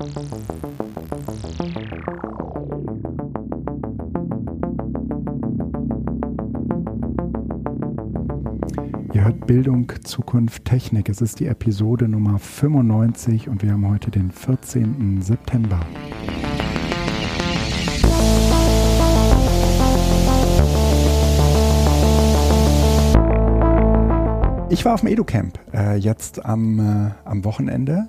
Ihr hört Bildung, Zukunft, Technik. Es ist die Episode Nummer 95 und wir haben heute den 14. September. Ich war auf dem EduCamp äh, jetzt am, äh, am Wochenende.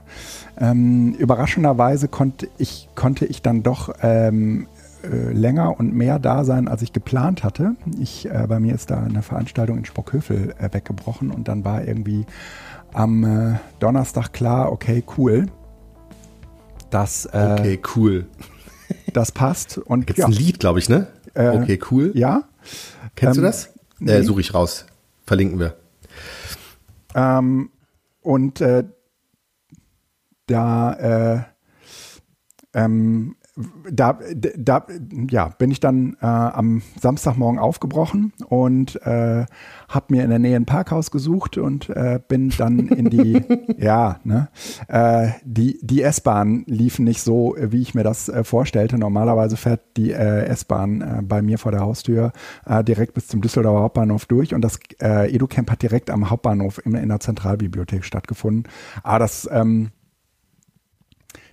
Ähm, überraschenderweise konnte ich, konnte ich dann doch ähm, äh, länger und mehr da sein, als ich geplant hatte. Ich, äh, bei mir ist da eine Veranstaltung in Sprockhövel äh, weggebrochen und dann war irgendwie am äh, Donnerstag klar, okay, cool. Das, okay, cool. Das passt. Und Gibt's ja. ein Lied, glaube ich, ne? Okay, cool. Ja. Kennst ähm, du das? Nee. Suche ich raus. Verlinken wir. Ähm, und äh, da äh, ähm, da, da ja, bin ich dann äh, am Samstagmorgen aufgebrochen und äh, habe mir in der Nähe ein Parkhaus gesucht und äh, bin dann in die, ja, ne, äh, die, die S-Bahn liefen nicht so, wie ich mir das äh, vorstellte. Normalerweise fährt die äh, S-Bahn äh, bei mir vor der Haustür äh, direkt bis zum Düsseldorfer Hauptbahnhof durch und das äh, EduCamp hat direkt am Hauptbahnhof in, in der Zentralbibliothek stattgefunden. Aber ah, das, ähm,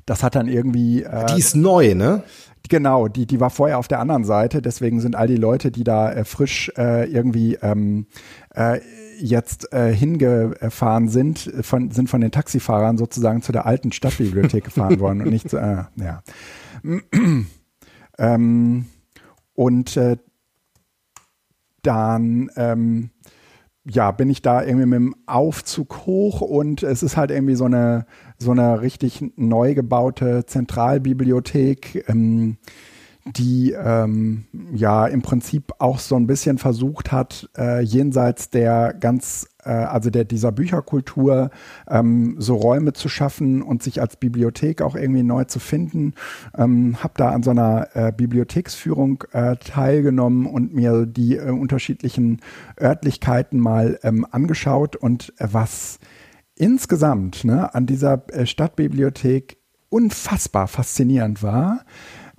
das hat dann irgendwie. Äh, die ist neu, ne? Genau, die, die war vorher auf der anderen Seite. Deswegen sind all die Leute, die da äh, frisch äh, irgendwie ähm, äh, jetzt äh, hingefahren sind, von, sind von den Taxifahrern sozusagen zu der alten Stadtbibliothek gefahren worden und nicht zu, äh, ja. ähm, und äh, dann ähm, ja, bin ich da irgendwie mit dem Aufzug hoch und es ist halt irgendwie so eine, so eine richtig neu gebaute Zentralbibliothek, ähm, die ähm, ja im Prinzip auch so ein bisschen versucht hat, äh, jenseits der ganz äh, also der, dieser Bücherkultur, ähm, so Räume zu schaffen und sich als Bibliothek auch irgendwie neu zu finden. Ähm, habe da an so einer äh, Bibliotheksführung äh, teilgenommen und mir die äh, unterschiedlichen Örtlichkeiten mal ähm, angeschaut und äh, was insgesamt ne, an dieser äh, Stadtbibliothek unfassbar faszinierend war,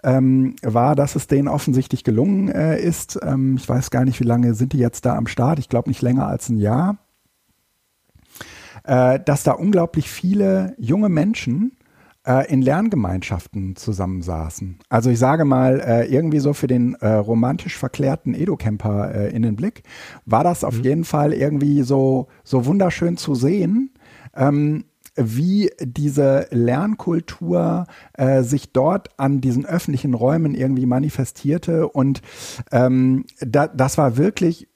ähm, war, dass es denen offensichtlich gelungen äh, ist. Ähm, ich weiß gar nicht, wie lange sind die jetzt da am Start. Ich glaube nicht länger als ein Jahr äh, dass da unglaublich viele junge Menschen äh, in Lerngemeinschaften zusammensaßen. Also ich sage mal, äh, irgendwie so für den äh, romantisch verklärten Edo-Camper in den Blick, war das auf mhm. jeden Fall irgendwie so, so wunderschön zu sehen. Ähm, wie diese Lernkultur äh, sich dort an diesen öffentlichen Räumen irgendwie manifestierte. Und ähm, da, das war wirklich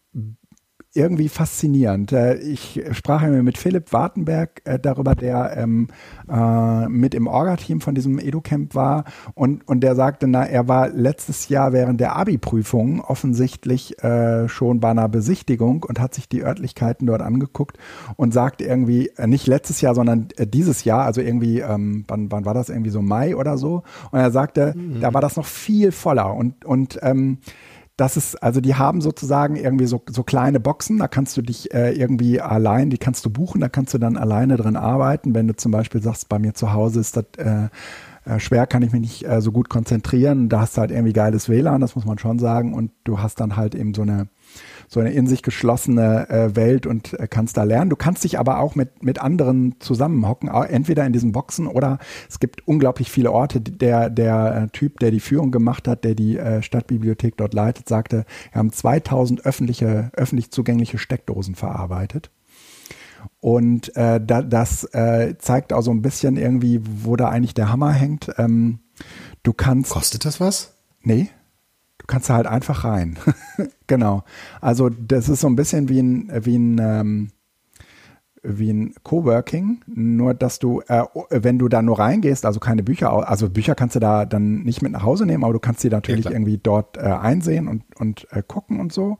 irgendwie faszinierend. Äh, ich sprach mit Philipp Wartenberg äh, darüber, der ähm, äh, mit im Orga-Team von diesem EduCamp war und, und der sagte, na, er war letztes Jahr während der Abi-Prüfung offensichtlich äh, schon bei einer Besichtigung und hat sich die Örtlichkeiten dort angeguckt und sagte irgendwie, äh, nicht letztes Jahr, sondern dieses Jahr, also irgendwie, ähm, wann, wann war das irgendwie so Mai oder so? Und er sagte, mhm. da war das noch viel voller und, und ähm, das ist, also die haben sozusagen irgendwie so, so kleine Boxen, da kannst du dich äh, irgendwie allein, die kannst du buchen, da kannst du dann alleine drin arbeiten. Wenn du zum Beispiel sagst, bei mir zu Hause ist das äh, äh, schwer, kann ich mich nicht äh, so gut konzentrieren, da hast du halt irgendwie geiles WLAN, das muss man schon sagen, und du hast dann halt eben so eine so eine in sich geschlossene äh, Welt und äh, kannst da lernen. Du kannst dich aber auch mit, mit anderen zusammenhocken, entweder in diesen Boxen oder es gibt unglaublich viele Orte. Der, der äh, Typ, der die Führung gemacht hat, der die äh, Stadtbibliothek dort leitet, sagte, wir haben 2000 öffentliche, öffentlich zugängliche Steckdosen verarbeitet. Und äh, da, das äh, zeigt auch so ein bisschen irgendwie, wo da eigentlich der Hammer hängt. Ähm, du kannst. Kostet das was? Nee kannst du halt einfach rein. genau. Also das ist so ein bisschen wie ein, wie ein, ähm, wie ein Coworking, nur dass du, äh, wenn du da nur reingehst, also keine Bücher, also Bücher kannst du da dann nicht mit nach Hause nehmen, aber du kannst sie natürlich ja, irgendwie dort äh, einsehen und, und äh, gucken und so.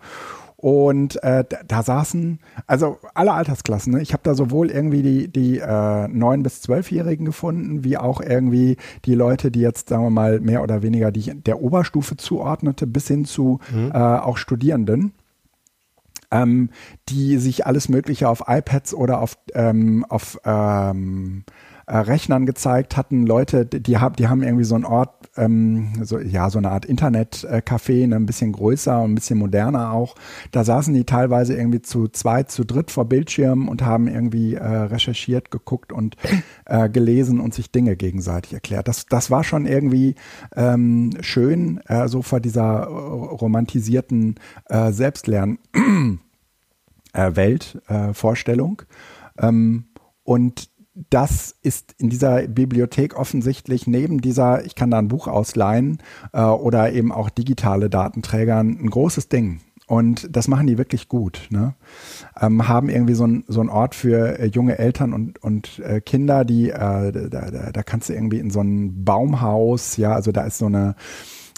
Und äh, da, da saßen, also alle Altersklassen. Ne? Ich habe da sowohl irgendwie die, die äh, 9- bis 12-Jährigen gefunden, wie auch irgendwie die Leute, die jetzt, sagen wir mal, mehr oder weniger die der Oberstufe zuordnete, bis hin zu mhm. äh, auch Studierenden. Ähm, die sich alles Mögliche auf iPads oder auf, ähm, auf ähm, äh, Rechnern gezeigt hatten. Leute, die, haben, die haben irgendwie so einen Ort, ähm, so, ja, so eine Art Internetcafé, ne, ein bisschen größer und ein bisschen moderner auch. Da saßen die teilweise irgendwie zu zweit, zu dritt vor Bildschirmen und haben irgendwie äh, recherchiert, geguckt und äh, gelesen und sich Dinge gegenseitig erklärt. Das, das war schon irgendwie ähm, schön, äh, so vor dieser romantisierten äh, Selbstlern. äh, Weltvorstellung. Äh, ähm, und das ist in dieser Bibliothek offensichtlich neben dieser, ich kann da ein Buch ausleihen äh, oder eben auch digitale Datenträgern ein großes Ding. Und das machen die wirklich gut. Ne? Ähm, haben irgendwie so, ein, so einen Ort für äh, junge Eltern und, und äh, Kinder, die, äh, da, da, da kannst du irgendwie in so ein Baumhaus, ja, also da ist so eine,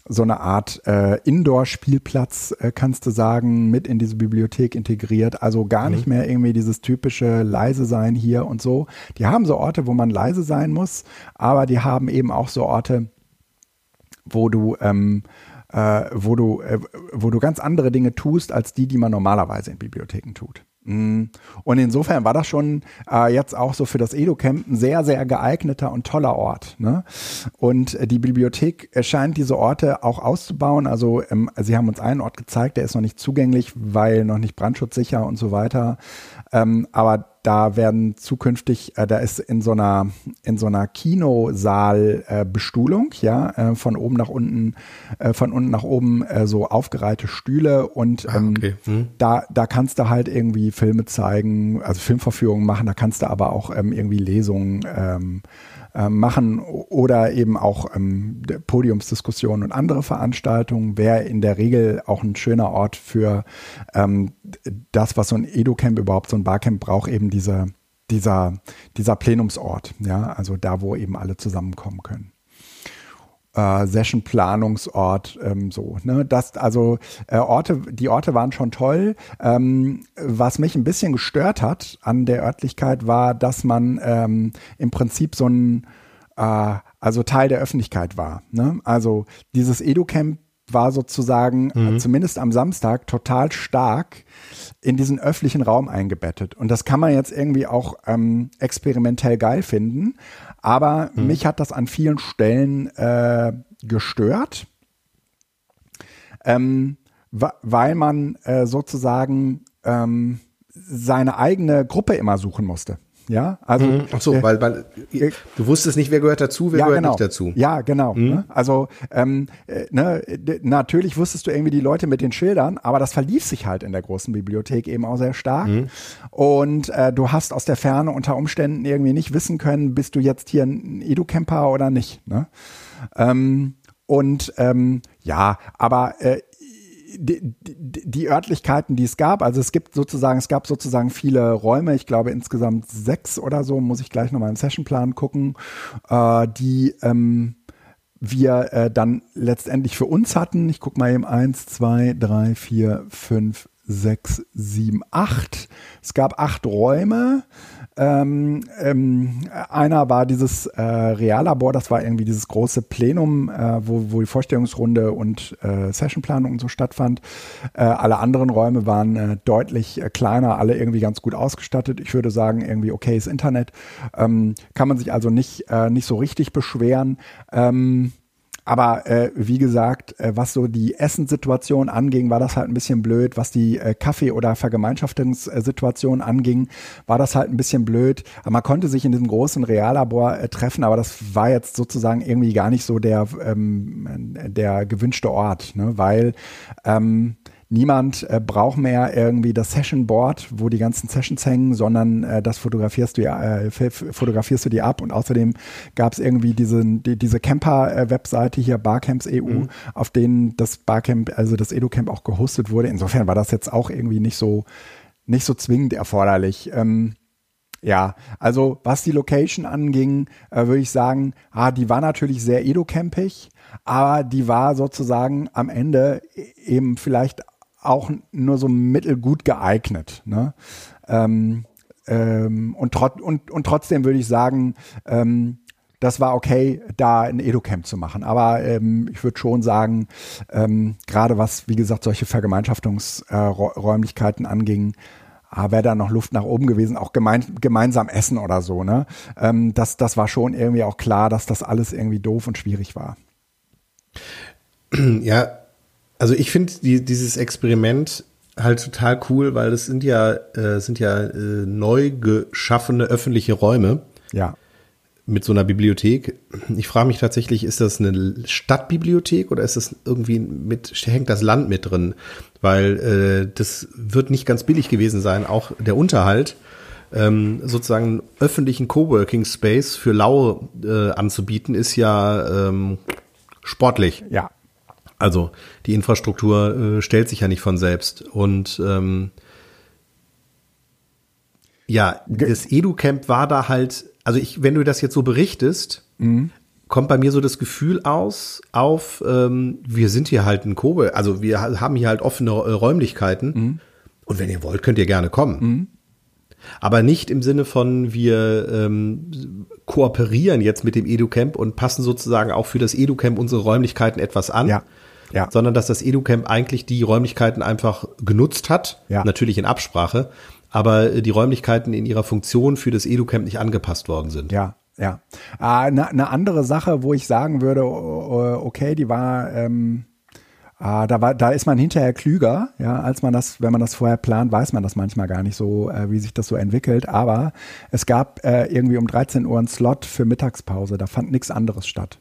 so eine Art äh, Indoor-Spielplatz, äh, kannst du sagen, mit in diese Bibliothek integriert. Also gar mhm. nicht mehr irgendwie dieses typische leise sein hier und so. Die haben so Orte, wo man leise sein muss, aber die haben eben auch so Orte, wo du ähm, äh, wo du äh, wo du ganz andere Dinge tust als die, die man normalerweise in Bibliotheken tut. Mm. Und insofern war das schon äh, jetzt auch so für das Edo-Camp ein sehr, sehr geeigneter und toller Ort. Ne? Und äh, die Bibliothek scheint diese Orte auch auszubauen. Also ähm, sie haben uns einen Ort gezeigt, der ist noch nicht zugänglich, weil noch nicht brandschutzsicher und so weiter. Ähm, aber da werden zukünftig, äh, da ist in so einer in so einer Kinosaal-Bestuhlung, äh, ja, äh, von oben nach unten, äh, von unten nach oben äh, so aufgereihte Stühle und ah, ähm, okay. hm. da da kannst du halt irgendwie Filme zeigen, also Filmverführungen machen, da kannst du aber auch ähm, irgendwie Lesungen ähm, äh, machen oder eben auch ähm, Podiumsdiskussionen und andere Veranstaltungen, wäre in der Regel auch ein schöner Ort für ähm, das, was so ein Edu-Camp überhaupt, so ein Barcamp braucht, eben diese, dieser, dieser Plenumsort, ja, also da, wo eben alle zusammenkommen können äh, Session-Planungsort, ähm, so. Ne? Das, also äh, Orte, die Orte waren schon toll. Ähm, was mich ein bisschen gestört hat an der Örtlichkeit war, dass man ähm, im Prinzip so ein äh, also Teil der Öffentlichkeit war. Ne? Also dieses Edu-Camp war sozusagen mhm. zumindest am Samstag total stark in diesen öffentlichen Raum eingebettet. Und das kann man jetzt irgendwie auch ähm, experimentell geil finden. Aber mhm. mich hat das an vielen Stellen äh, gestört, ähm, weil man äh, sozusagen ähm, seine eigene Gruppe immer suchen musste. Ja, also. Mhm. Ach so, äh, weil, weil äh, du wusstest nicht, wer gehört dazu, wer ja, gehört genau. nicht dazu. Ja, genau. Mhm. Ne? Also, ähm, äh, ne, natürlich wusstest du irgendwie die Leute mit den Schildern, aber das verlief sich halt in der großen Bibliothek eben auch sehr stark. Mhm. Und äh, du hast aus der Ferne unter Umständen irgendwie nicht wissen können, bist du jetzt hier ein Edu-Camper oder nicht. Ne? Ähm, und ähm, ja, aber äh, die, die, Örtlichkeiten, die es gab, also es gibt sozusagen, es gab sozusagen viele Räume, ich glaube insgesamt sechs oder so, muss ich gleich nochmal im Sessionplan gucken, äh, die ähm, wir äh, dann letztendlich für uns hatten. Ich gucke mal eben eins, zwei, drei, vier, fünf, sechs, sieben, acht. Es gab acht Räume. Ähm, ähm, einer war dieses äh, Reallabor, das war irgendwie dieses große Plenum, äh, wo, wo die Vorstellungsrunde und äh, Sessionplanung und so stattfand. Äh, alle anderen Räume waren äh, deutlich äh, kleiner, alle irgendwie ganz gut ausgestattet. Ich würde sagen, irgendwie okayes Internet. Ähm, kann man sich also nicht, nicht so richtig beschweren. Ähm, aber äh, wie gesagt, äh, was so die Essenssituation anging, war das halt ein bisschen blöd. Was die äh, Kaffee- oder Vergemeinschaftungssituation anging, war das halt ein bisschen blöd. Aber man konnte sich in diesem großen Reallabor äh, treffen, aber das war jetzt sozusagen irgendwie gar nicht so der, ähm, der gewünschte Ort, ne? weil ähm, niemand äh, braucht mehr irgendwie das Session Board, wo die ganzen Sessions hängen, sondern äh, das fotografierst du äh, fotografierst du die ab und außerdem gab es irgendwie diese, die, diese Camper-Webseite hier, Barcamps EU, mhm. auf denen das Barcamp, also das EduCamp auch gehostet wurde. Insofern war das jetzt auch irgendwie nicht so, nicht so zwingend erforderlich. Ähm, ja, also was die Location anging, äh, würde ich sagen, ah, die war natürlich sehr edo-campig, aber die war sozusagen am Ende e-, eben vielleicht auch nur so mittelgut geeignet. Ne? Ähm, ähm, und, trot und, und trotzdem würde ich sagen, ähm, das war okay, da ein Edu-Camp zu machen. Aber ähm, ich würde schon sagen, ähm, gerade was, wie gesagt, solche Vergemeinschaftungsräumlichkeiten äh, anging, ah, wäre da noch Luft nach oben gewesen, auch gemein, gemeinsam essen oder so, ne? Ähm, das, das war schon irgendwie auch klar, dass das alles irgendwie doof und schwierig war. Ja, also ich finde die, dieses Experiment halt total cool, weil das sind ja, äh, sind ja äh, neu geschaffene öffentliche Räume. Ja mit so einer Bibliothek. Ich frage mich tatsächlich, ist das eine Stadtbibliothek oder ist das irgendwie mit, hängt das Land mit drin? Weil äh, das wird nicht ganz billig gewesen sein, auch der Unterhalt. Ähm, sozusagen öffentlichen Coworking Space für Lau äh, anzubieten, ist ja ähm, sportlich. Ja. Also die Infrastruktur äh, stellt sich ja nicht von selbst. Und ähm, ja, das EduCamp war da halt also ich, wenn du das jetzt so berichtest, mhm. kommt bei mir so das Gefühl aus, auf, ähm, wir sind hier halt ein Kobe, also wir haben hier halt offene äh, Räumlichkeiten. Mhm. Und wenn ihr wollt, könnt ihr gerne kommen. Mhm. Aber nicht im Sinne von, wir ähm, kooperieren jetzt mit dem EduCamp und passen sozusagen auch für das EduCamp unsere Räumlichkeiten etwas an. Ja. Ja. sondern dass das EduCamp eigentlich die Räumlichkeiten einfach genutzt hat, ja. natürlich in Absprache, aber die Räumlichkeiten in ihrer Funktion für das EduCamp nicht angepasst worden sind. Ja, ja. Eine äh, ne andere Sache, wo ich sagen würde, okay, die war, ähm, äh, da war, da ist man hinterher klüger, ja, als man das, wenn man das vorher plant, weiß man das manchmal gar nicht so, äh, wie sich das so entwickelt. Aber es gab äh, irgendwie um 13 Uhr einen Slot für Mittagspause, da fand nichts anderes statt.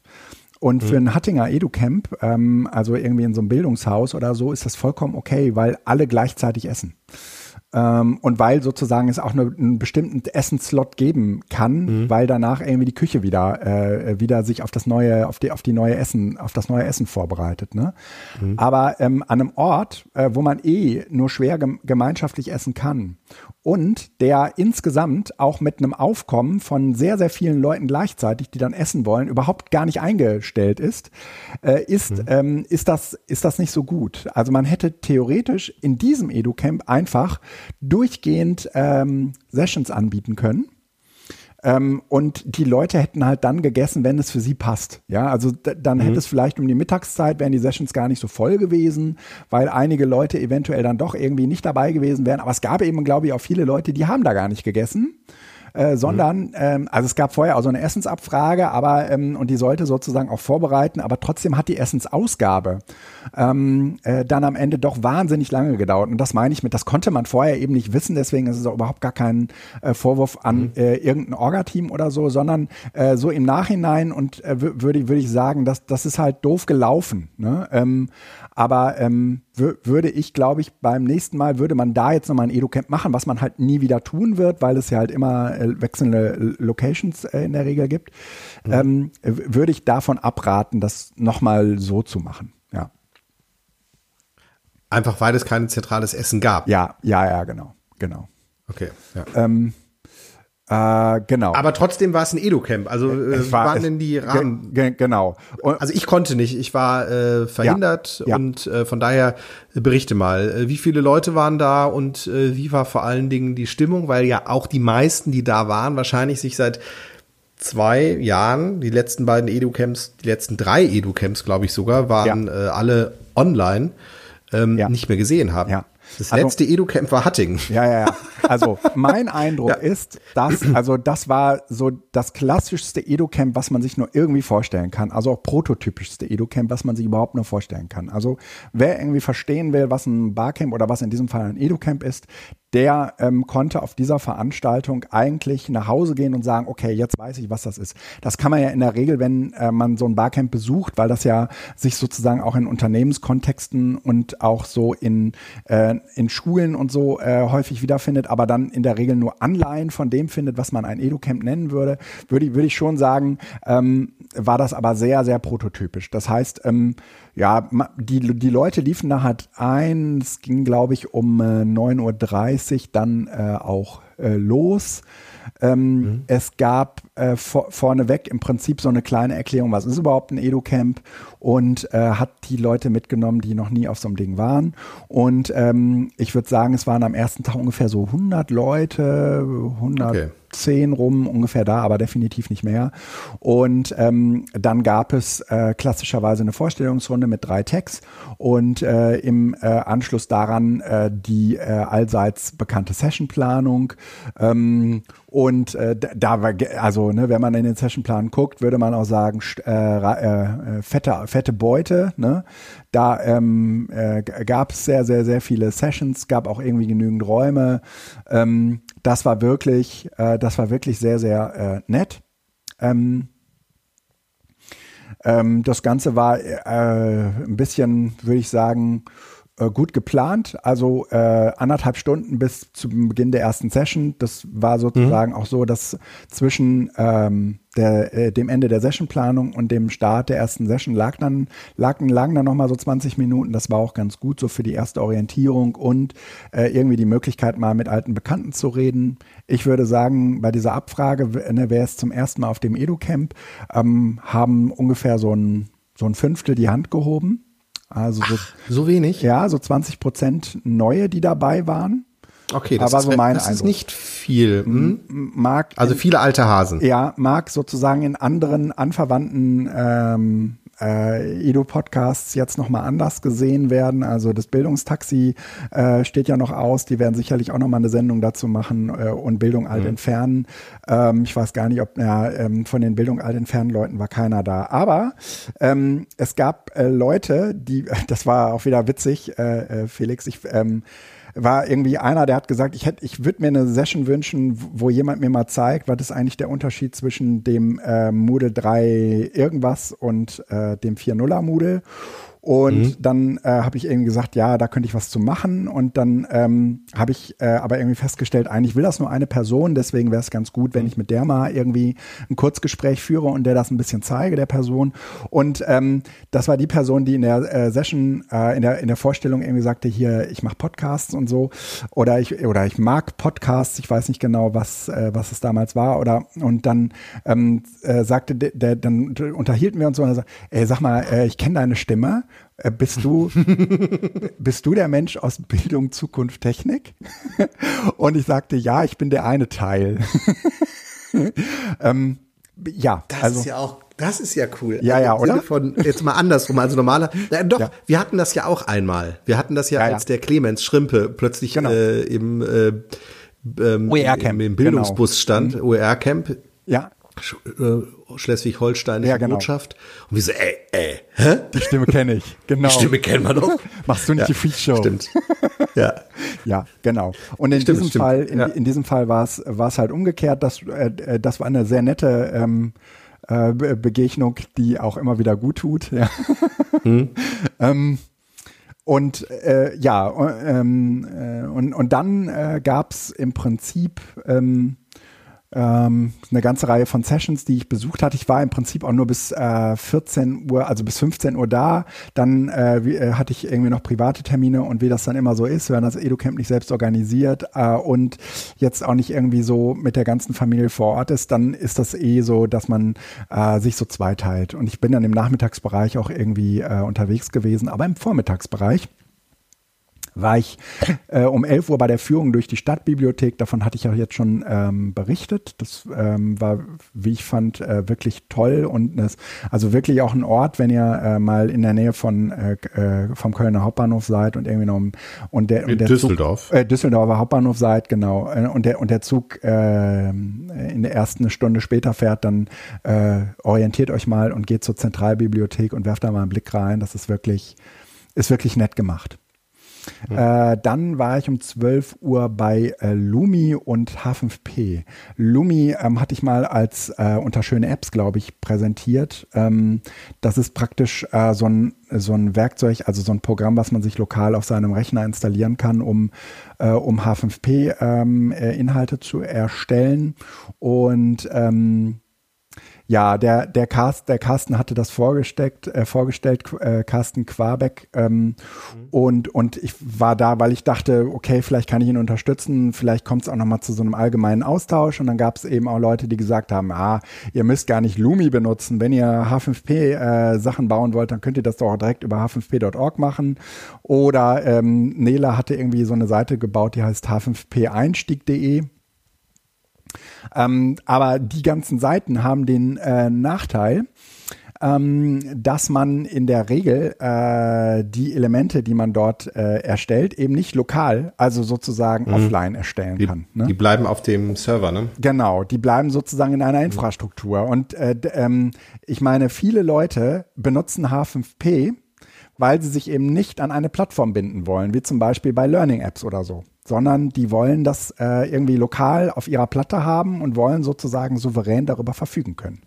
Und für mhm. ein Hattinger EduCamp, ähm, also irgendwie in so einem Bildungshaus oder so, ist das vollkommen okay, weil alle gleichzeitig essen. Ähm, und weil sozusagen es auch eine, einen bestimmten Essensslot geben kann, mhm. weil danach irgendwie die Küche wieder äh, wieder sich auf das neue auf die auf die neue Essen auf das neue Essen vorbereitet. Ne? Mhm. Aber ähm, an einem Ort, äh, wo man eh nur schwer gem gemeinschaftlich essen kann und der insgesamt auch mit einem Aufkommen von sehr, sehr vielen Leuten gleichzeitig, die dann essen wollen, überhaupt gar nicht eingestellt ist, äh, ist, mhm. ähm, ist, das, ist das nicht so gut. Also man hätte theoretisch in diesem EduCamp einfach durchgehend ähm, Sessions anbieten können ähm, und die Leute hätten halt dann gegessen, wenn es für sie passt. Ja, also dann mhm. hätte es vielleicht um die Mittagszeit, wären die Sessions gar nicht so voll gewesen, weil einige Leute eventuell dann doch irgendwie nicht dabei gewesen wären. Aber es gab eben, glaube ich, auch viele Leute, die haben da gar nicht gegessen. Äh, sondern, mhm. ähm, also es gab vorher auch so eine Essensabfrage, aber ähm, und die sollte sozusagen auch vorbereiten, aber trotzdem hat die Essensausgabe ähm, äh, dann am Ende doch wahnsinnig lange gedauert. Und das meine ich mit, das konnte man vorher eben nicht wissen, deswegen ist es auch überhaupt gar kein äh, Vorwurf an mhm. äh, irgendein Orga-Team oder so, sondern äh, so im Nachhinein und äh, würde würde ich sagen, dass das ist halt doof gelaufen. Ne? Ähm, aber ähm, würde ich, glaube ich, beim nächsten Mal würde man da jetzt nochmal ein Edu-Camp machen, was man halt nie wieder tun wird, weil es ja halt immer äh, wechselnde Locations äh, in der Regel gibt, mhm. ähm, würde ich davon abraten, das nochmal so zu machen. Ja. Einfach weil es kein zentrales Essen gab. Ja, ja, ja, genau, genau. Okay. Ja. Ähm, äh, genau. Aber trotzdem war es ein Edu-Camp. Also äh, war, waren denn die Rahmen? genau. Und, also ich konnte nicht. Ich war äh, verhindert ja, ja. und äh, von daher äh, berichte mal, äh, wie viele Leute waren da und äh, wie war vor allen Dingen die Stimmung, weil ja auch die meisten, die da waren, wahrscheinlich sich seit zwei Jahren, die letzten beiden Edu-Camps, die letzten drei Edu-Camps, glaube ich sogar, waren ja. äh, alle online, ähm, nicht mehr gesehen haben. Ja. Das also, letzte Edu-Camp war Hattingen. Ja, ja, ja. Also mein Eindruck ja. ist, dass, also das war so das klassischste Edu-Camp, was man sich nur irgendwie vorstellen kann. Also auch prototypischste Edu-Camp, was man sich überhaupt nur vorstellen kann. Also wer irgendwie verstehen will, was ein Barcamp oder was in diesem Fall ein Edu-Camp ist, der ähm, konnte auf dieser Veranstaltung eigentlich nach Hause gehen und sagen, okay, jetzt weiß ich, was das ist. Das kann man ja in der Regel, wenn äh, man so ein Barcamp besucht, weil das ja sich sozusagen auch in Unternehmenskontexten und auch so in, äh, in Schulen und so äh, häufig wiederfindet, aber dann in der Regel nur Anleihen von dem findet, was man ein Edu-Camp nennen würde, würde, ich würde ich schon sagen, ähm, war das aber sehr, sehr prototypisch. Das heißt, ähm, ja, die, die Leute liefen da halt ein. Es ging, glaube ich, um äh, 9.30 Uhr dann äh, auch äh, los. Ähm, mhm. Es gab äh, vor, vorneweg im Prinzip so eine kleine Erklärung, was ist überhaupt ein Edu-Camp und äh, hat die Leute mitgenommen, die noch nie auf so einem Ding waren. Und ähm, ich würde sagen, es waren am ersten Tag ungefähr so 100 Leute, 100. Okay zehn rum, ungefähr da, aber definitiv nicht mehr. Und ähm, dann gab es äh, klassischerweise eine Vorstellungsrunde mit drei Tags und äh, im äh, Anschluss daran äh, die äh, allseits bekannte Sessionplanung. Ähm, und äh, da war, also ne, wenn man in den Sessionplan guckt, würde man auch sagen, äh, äh, fette, fette Beute. Ne? Da ähm, äh, gab es sehr, sehr, sehr viele Sessions, gab auch irgendwie genügend Räume. Ähm, das war wirklich, äh, das war wirklich sehr, sehr äh, nett. Ähm, ähm, das Ganze war äh, ein bisschen, würde ich sagen, äh, gut geplant, also äh, anderthalb Stunden bis zum Beginn der ersten Session. Das war sozusagen mhm. auch so, dass zwischen ähm, der, äh, dem Ende der Sessionplanung und dem Start der ersten Session lag dann, lagen, lagen dann nochmal so 20 Minuten. Das war auch ganz gut so für die erste Orientierung und äh, irgendwie die Möglichkeit, mal mit alten Bekannten zu reden. Ich würde sagen, bei dieser Abfrage, ne, wer ist zum ersten Mal auf dem Edu-Camp, ähm, haben ungefähr so ein, so ein Fünftel die Hand gehoben. Also so, Ach, so wenig? Ja, so 20 Prozent neue, die dabei waren. Okay, das, ist, so mein das ist nicht viel. Hm? Mag also viele alte Hasen. Ja, mag sozusagen in anderen anverwandten ähm, äh, Edu-Podcasts jetzt nochmal anders gesehen werden. Also das Bildungstaxi äh, steht ja noch aus. Die werden sicherlich auch nochmal eine Sendung dazu machen äh, und Bildung alt mhm. entfernen. Ähm, ich weiß gar nicht, ob ja, ähm, von den Bildung alt entfernen Leuten war keiner da. Aber ähm, es gab äh, Leute, die, das war auch wieder witzig, äh, äh, Felix, ich ähm, war irgendwie einer, der hat gesagt, ich hätte, ich würde mir eine Session wünschen, wo jemand mir mal zeigt, was ist eigentlich der Unterschied zwischen dem äh, Moodle 3 irgendwas und äh, dem 4.0er Moodle. Und mhm. dann äh, habe ich irgendwie gesagt, ja, da könnte ich was zu machen. Und dann ähm, habe ich äh, aber irgendwie festgestellt, eigentlich will das nur eine Person, deswegen wäre es ganz gut, wenn ich mit der mal irgendwie ein Kurzgespräch führe und der das ein bisschen zeige, der Person. Und ähm, das war die Person, die in der äh, Session, äh, in, der, in der Vorstellung irgendwie sagte, hier, ich mache Podcasts und so. Oder ich, oder ich mag Podcasts, ich weiß nicht genau, was, äh, was es damals war. Oder und dann ähm, äh, sagte der, der, dann unterhielten wir uns so und er sagt, ey, sag mal, äh, ich kenne deine Stimme. Äh, bist du, bist du der Mensch aus Bildung, Zukunft, Technik? Und ich sagte, ja, ich bin der eine Teil. ähm, ja, das also, ist ja auch, das ist ja cool. Ja, ja, oder? Von, jetzt mal andersrum, also normaler, na, doch, ja. wir hatten das ja auch einmal. Wir hatten das ja, ja als ja. der Clemens Schrimpe plötzlich genau. äh, im, äh, ähm, im, im Bildungsbus genau. stand, mhm. OER-Camp. Ja. Äh, Schleswig-Holsteinische ja, genau. Botschaft. Und wir so, ey, ey, hä? Die Stimme kenne ich, genau. Die Stimme kennen wir doch. Machst du nicht ja, die Freakshow? Stimmt. Ja. ja, genau. Und in stimmt, diesem stimmt. Fall, in, ja. in, diesem Fall war es, war es halt umgekehrt. Das, äh, das war eine sehr nette ähm, äh, Begegnung, die auch immer wieder gut tut. Ja. Hm. ähm, und äh, ja, ähm, äh, und, und dann äh, gab es im Prinzip ähm, ähm, eine ganze Reihe von Sessions, die ich besucht hatte. Ich war im Prinzip auch nur bis äh, 14 Uhr, also bis 15 Uhr da. Dann äh, wie, äh, hatte ich irgendwie noch private Termine und wie das dann immer so ist, wenn das EduCamp nicht selbst organisiert äh, und jetzt auch nicht irgendwie so mit der ganzen Familie vor Ort ist, dann ist das eh so, dass man äh, sich so zweiteilt. Und ich bin dann im Nachmittagsbereich auch irgendwie äh, unterwegs gewesen, aber im Vormittagsbereich war ich äh, um 11 Uhr bei der Führung durch die Stadtbibliothek. Davon hatte ich ja jetzt schon ähm, berichtet. Das ähm, war, wie ich fand, äh, wirklich toll und das, also wirklich auch ein Ort, wenn ihr äh, mal in der Nähe von äh, äh vom Kölner Hauptbahnhof seid und irgendwie noch und der, und der Düsseldorf. Zug, äh, Düsseldorfer Hauptbahnhof seid, genau. Und der und der Zug äh, in der ersten Stunde später fährt, dann orientiert euch mal und geht zur Zentralbibliothek und werft da mal einen Blick rein. Das ist wirklich ist wirklich nett gemacht. Äh, dann war ich um 12 Uhr bei äh, Lumi und H5P. Lumi ähm, hatte ich mal als äh, unter schöne Apps, glaube ich, präsentiert. Ähm, das ist praktisch äh, so, ein, so ein Werkzeug, also so ein Programm, was man sich lokal auf seinem Rechner installieren kann, um, äh, um H5P-Inhalte ähm, äh, zu erstellen. Und ähm, ja, der, der, Cast, der Carsten hatte das vorgestellt, äh, vorgestellt äh, Carsten Quabeck. Ähm, mhm. und, und ich war da, weil ich dachte, okay, vielleicht kann ich ihn unterstützen, vielleicht kommt es auch nochmal zu so einem allgemeinen Austausch. Und dann gab es eben auch Leute, die gesagt haben, ah, ihr müsst gar nicht Lumi benutzen. Wenn ihr H5P äh, Sachen bauen wollt, dann könnt ihr das doch auch direkt über h5p.org machen. Oder ähm, Nela hatte irgendwie so eine Seite gebaut, die heißt h5peinstieg.de Ähm, aber die ganzen Seiten haben den äh, Nachteil, ähm, dass man in der Regel äh, die Elemente, die man dort äh, erstellt, eben nicht lokal, also sozusagen mhm. offline erstellen die, kann. Ne? Die bleiben auf dem Server, ne? Genau, die bleiben sozusagen in einer. Infrastruktur. Und äh, ähm, ich meine, viele Leute benutzen H5P, weil sie sich eben nicht an eine Plattform binden wollen, wie zum Beispiel bei Learning Apps oder so sondern die wollen das äh, irgendwie lokal auf ihrer Platte haben und wollen sozusagen souverän darüber verfügen können.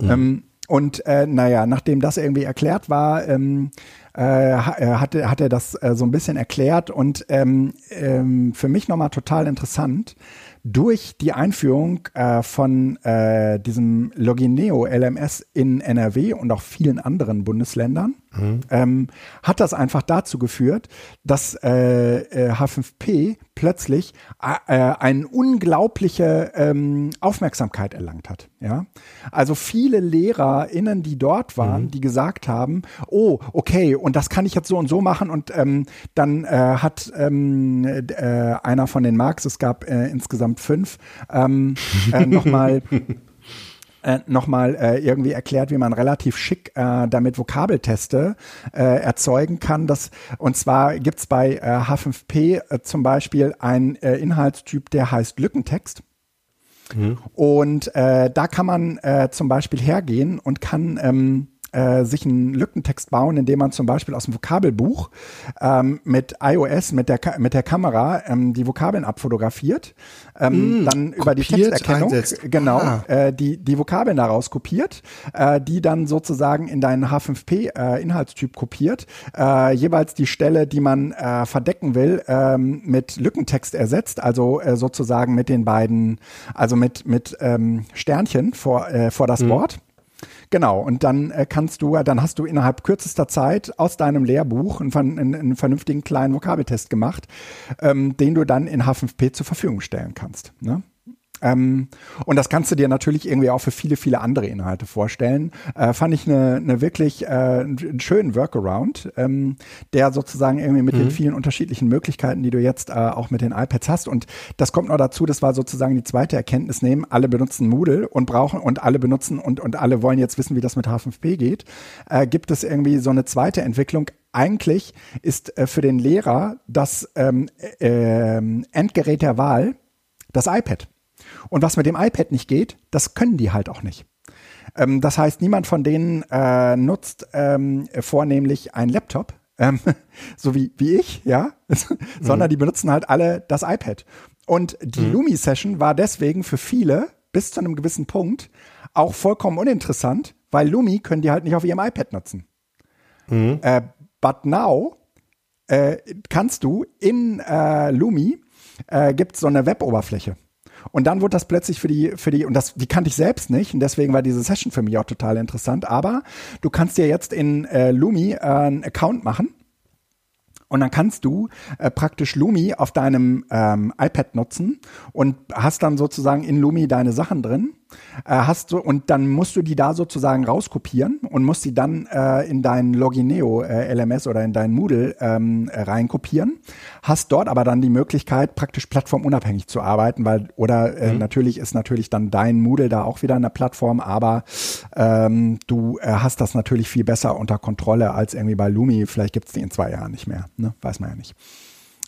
Mhm. Ähm, und äh, naja, nachdem das irgendwie erklärt war, ähm, äh, hat, hat er das äh, so ein bisschen erklärt und ähm, ähm, für mich nochmal total interessant. Durch die Einführung äh, von äh, diesem Logineo LMS in NRW und auch vielen anderen Bundesländern mhm. ähm, hat das einfach dazu geführt, dass äh, H5P äh, plötzlich äh, eine unglaubliche ähm, Aufmerksamkeit erlangt hat. Ja, also viele LehrerInnen, die dort waren, mhm. die gesagt haben, oh, okay, und das kann ich jetzt so und so machen und ähm, dann äh, hat ähm, äh, einer von den Marks, es gab äh, insgesamt fünf, ähm, äh, nochmal äh, nochmal äh, irgendwie erklärt, wie man relativ schick äh, damit Vokabelteste äh, erzeugen kann. Das, und zwar gibt's bei äh, H5P äh, zum Beispiel einen äh, Inhaltstyp, der heißt Lückentext. Mhm. Und äh, da kann man äh, zum Beispiel hergehen und kann ähm, äh, sich einen Lückentext bauen, indem man zum Beispiel aus dem Vokabelbuch ähm, mit iOS, mit der, mit der Kamera ähm, die Vokabeln abfotografiert, ähm, mm, dann über die Texterkennung einsetzt. genau ah. äh, die, die Vokabeln daraus kopiert, äh, die dann sozusagen in deinen H5P äh, Inhaltstyp kopiert, äh, jeweils die Stelle, die man äh, verdecken will, ähm, mit Lückentext ersetzt, also äh, sozusagen mit den beiden, also mit, mit ähm, Sternchen vor, äh, vor das mm. Wort. Genau, und dann äh, kannst du, dann hast du innerhalb kürzester Zeit aus deinem Lehrbuch einen, einen, einen vernünftigen kleinen Vokabeltest gemacht, ähm, den du dann in H5P zur Verfügung stellen kannst. Ne? Ähm, und das kannst du dir natürlich irgendwie auch für viele, viele andere Inhalte vorstellen. Äh, fand ich eine, eine wirklich äh, einen schönen Workaround, ähm, der sozusagen irgendwie mit mhm. den vielen unterschiedlichen Möglichkeiten, die du jetzt äh, auch mit den iPads hast. Und das kommt noch dazu, das war sozusagen die zweite Erkenntnis nehmen. Alle benutzen Moodle und brauchen und alle benutzen und, und alle wollen jetzt wissen, wie das mit H5P geht. Äh, gibt es irgendwie so eine zweite Entwicklung? Eigentlich ist äh, für den Lehrer das ähm, äh, Endgerät der Wahl das iPad. Und was mit dem iPad nicht geht, das können die halt auch nicht. Ähm, das heißt, niemand von denen äh, nutzt ähm, vornehmlich einen Laptop, ähm, so wie, wie ich, ja, sondern mhm. die benutzen halt alle das iPad. Und die mhm. Lumi-Session war deswegen für viele bis zu einem gewissen Punkt auch vollkommen uninteressant, weil Lumi können die halt nicht auf ihrem iPad nutzen. Mhm. Äh, but now äh, kannst du in äh, Lumi äh, gibt so eine Web-Oberfläche. Und dann wurde das plötzlich für die, für die, und das, die kannte ich selbst nicht, und deswegen war diese Session für mich auch total interessant. Aber du kannst dir jetzt in äh, Lumi äh, einen Account machen und dann kannst du äh, praktisch Lumi auf deinem ähm, iPad nutzen und hast dann sozusagen in Lumi deine Sachen drin. Äh, hast du, und dann musst du die da sozusagen rauskopieren und musst die dann äh, in dein Logineo äh, LMS oder in dein Moodle ähm, reinkopieren. Hast dort aber dann die Möglichkeit, praktisch plattformunabhängig zu arbeiten, weil, oder äh, mhm. natürlich ist natürlich dann dein Moodle da auch wieder eine Plattform, aber ähm, du äh, hast das natürlich viel besser unter Kontrolle als irgendwie bei Lumi. Vielleicht gibt's die in zwei Jahren nicht mehr. Ne? Weiß man ja nicht.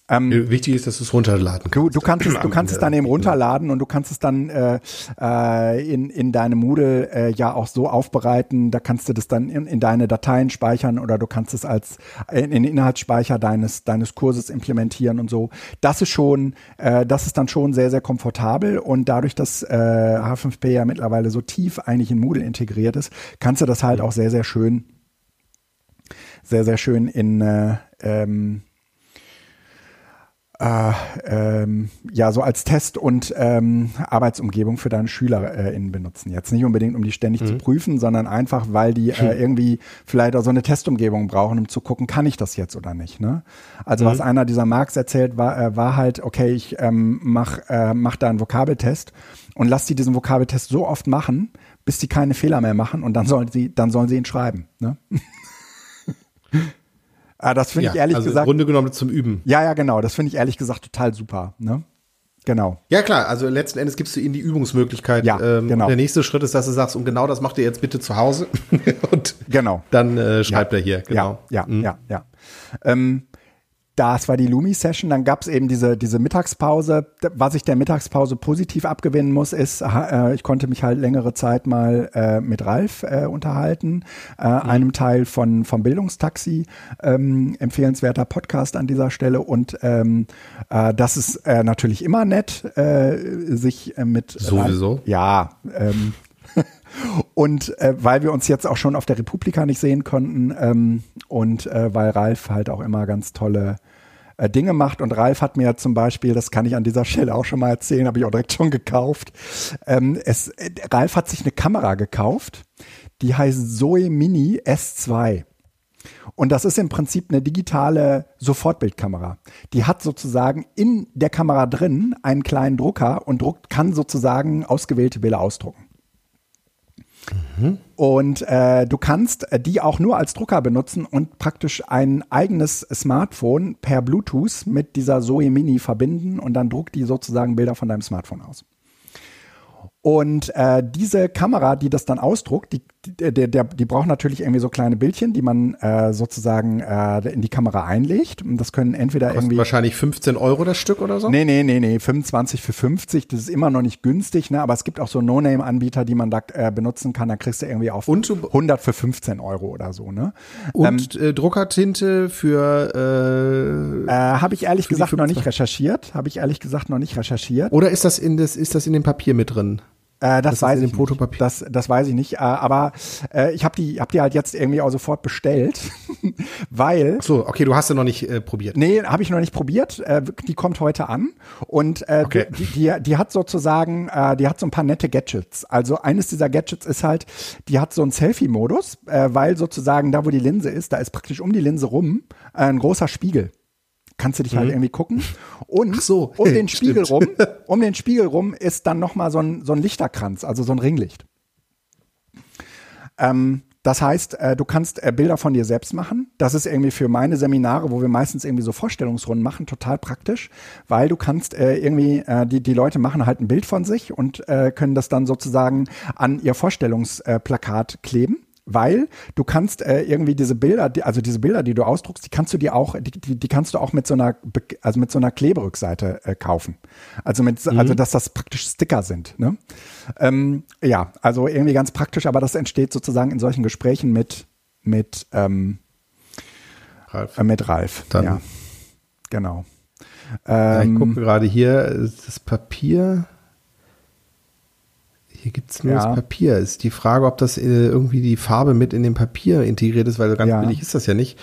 Ähm, Wichtig ist, dass du es runterladen kannst. Du, du kannst es, du kannst es dann eben runterladen und du kannst es dann äh, äh, in, in deine Moodle äh, ja auch so aufbereiten. Da kannst du das dann in, in deine Dateien speichern oder du kannst es als in, in den Inhaltsspeicher deines deines Kurses implementieren und so. Das ist schon, äh, das ist dann schon sehr sehr komfortabel und dadurch, dass äh, H5P ja mittlerweile so tief eigentlich in Moodle integriert ist, kannst du das halt auch sehr sehr schön sehr, sehr schön in, äh, ähm, äh, ähm, ja, so als Test und ähm, Arbeitsumgebung für deine SchülerInnen benutzen. Jetzt nicht unbedingt, um die ständig mhm. zu prüfen, sondern einfach, weil die äh, irgendwie vielleicht auch so eine Testumgebung brauchen, um zu gucken, kann ich das jetzt oder nicht. Ne? Also mhm. was einer dieser Marks erzählt, war, äh, war halt, okay, ich ähm, mach, äh, mach da einen Vokabeltest und lass die diesen Vokabeltest so oft machen, bis die keine Fehler mehr machen und dann sollen sie, dann sollen sie ihn schreiben. Ne? ah, das finde ja, ich ehrlich also gesagt. Im Grunde genommen zum Üben. Ja, ja, genau. Das finde ich ehrlich gesagt total super. Ne? Genau. Ja, klar, also letzten Endes gibst du ihnen die Übungsmöglichkeit. Ja, ähm, genau. Der nächste Schritt ist, dass du sagst, und genau das macht ihr jetzt bitte zu Hause. und Genau. dann äh, schreibt er hier, genau. Ja, ja, ja, ja. Ähm, das war die Lumi-Session. Dann gab es eben diese, diese Mittagspause. Was ich der Mittagspause positiv abgewinnen muss, ist, äh, ich konnte mich halt längere Zeit mal äh, mit Ralf äh, unterhalten, äh, mhm. einem Teil von vom Bildungstaxi, ähm, empfehlenswerter Podcast an dieser Stelle. Und ähm, äh, das ist äh, natürlich immer nett, äh, sich äh, mit sowieso Ralf, ja ähm, und äh, weil wir uns jetzt auch schon auf der Republika nicht sehen konnten ähm, und äh, weil Ralf halt auch immer ganz tolle äh, Dinge macht und Ralf hat mir zum Beispiel, das kann ich an dieser Stelle auch schon mal erzählen, habe ich auch direkt schon gekauft. Ähm, es, äh, Ralf hat sich eine Kamera gekauft, die heißt Zoe Mini S2. Und das ist im Prinzip eine digitale Sofortbildkamera. Die hat sozusagen in der Kamera drin einen kleinen Drucker und druckt, kann sozusagen ausgewählte Bilder ausdrucken. Mhm. Und äh, du kannst äh, die auch nur als Drucker benutzen und praktisch ein eigenes Smartphone per Bluetooth mit dieser Zoe Mini verbinden und dann druckt die sozusagen Bilder von deinem Smartphone aus. Und äh, diese Kamera, die das dann ausdruckt, die, der, der, die braucht natürlich irgendwie so kleine Bildchen, die man äh, sozusagen äh, in die Kamera einlegt. Und das können entweder Kostet irgendwie. wahrscheinlich 15 Euro das Stück oder so? Nee, nee, nee, nee, 25 für 50. Das ist immer noch nicht günstig, ne? Aber es gibt auch so No-Name-Anbieter, die man da äh, benutzen kann. Da kriegst du irgendwie auf Und 100 für 15 Euro oder so, ne? Und ähm, äh, Druckertinte für. Äh, äh, Habe ich ehrlich gesagt noch nicht recherchiert. Habe ich ehrlich gesagt noch nicht recherchiert. Oder ist das in das ist das in dem Papier mit drin? Äh, das, das weiß ich Fotopapier. Das, das weiß ich nicht. Äh, aber äh, ich habe die, hab die halt jetzt irgendwie auch sofort bestellt, weil. Ach so, okay, du hast sie noch nicht äh, probiert. Nee, habe ich noch nicht probiert. Äh, die kommt heute an und äh, okay. die, die, die hat sozusagen, äh, die hat so ein paar nette Gadgets. Also eines dieser Gadgets ist halt, die hat so einen Selfie-Modus, äh, weil sozusagen da, wo die Linse ist, da ist praktisch um die Linse rum äh, ein großer Spiegel kannst du dich halt mhm. halt irgendwie gucken. Und so, um den Spiegel rum, um den Spiegel rum ist dann noch mal so ein, so ein Lichterkranz, also so ein Ringlicht. Ähm, das heißt, äh, du kannst äh, Bilder von dir selbst machen. Das ist irgendwie für meine Seminare, wo wir meistens irgendwie so Vorstellungsrunden machen, total praktisch, weil du kannst äh, irgendwie, äh, die, die Leute machen halt ein Bild von sich und äh, können das dann sozusagen an ihr Vorstellungsplakat kleben weil du kannst äh, irgendwie diese Bilder, die, also diese Bilder, die du ausdruckst, die kannst du dir auch, die, die, die kannst du auch mit so einer, also mit so einer Kleberückseite äh, kaufen. Also mit, mhm. also dass das praktisch Sticker sind. Ne? Ähm, ja, also irgendwie ganz praktisch, aber das entsteht sozusagen in solchen Gesprächen mit mit ähm, Ralf. Äh, mit Ralf. Dann. Ja, genau. Ähm, ich gucke gerade hier das Papier. Hier gibt es nur ja. das Papier. Ist die Frage, ob das äh, irgendwie die Farbe mit in dem Papier integriert ist, weil ganz ja. billig ist das ja nicht.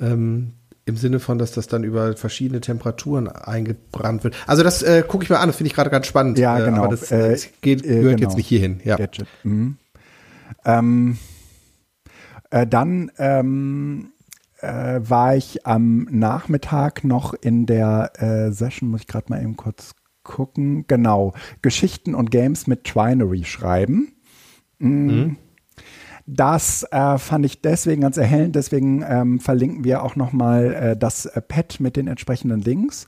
Ähm, Im Sinne von, dass das dann über verschiedene Temperaturen eingebrannt wird. Also das äh, gucke ich mal an, das finde ich gerade ganz spannend. Ja, genau. aber das, äh, das geht, äh, gehört genau. jetzt nicht hierhin. Ja. Mhm. Ähm, äh, dann ähm, äh, war ich am Nachmittag noch in der äh, Session, muss ich gerade mal eben kurz gucken. Genau. Geschichten und Games mit Twinery schreiben. Mm. Mhm. Das äh, fand ich deswegen ganz erhellend. Deswegen ähm, verlinken wir auch nochmal äh, das äh, Pad mit den entsprechenden Links,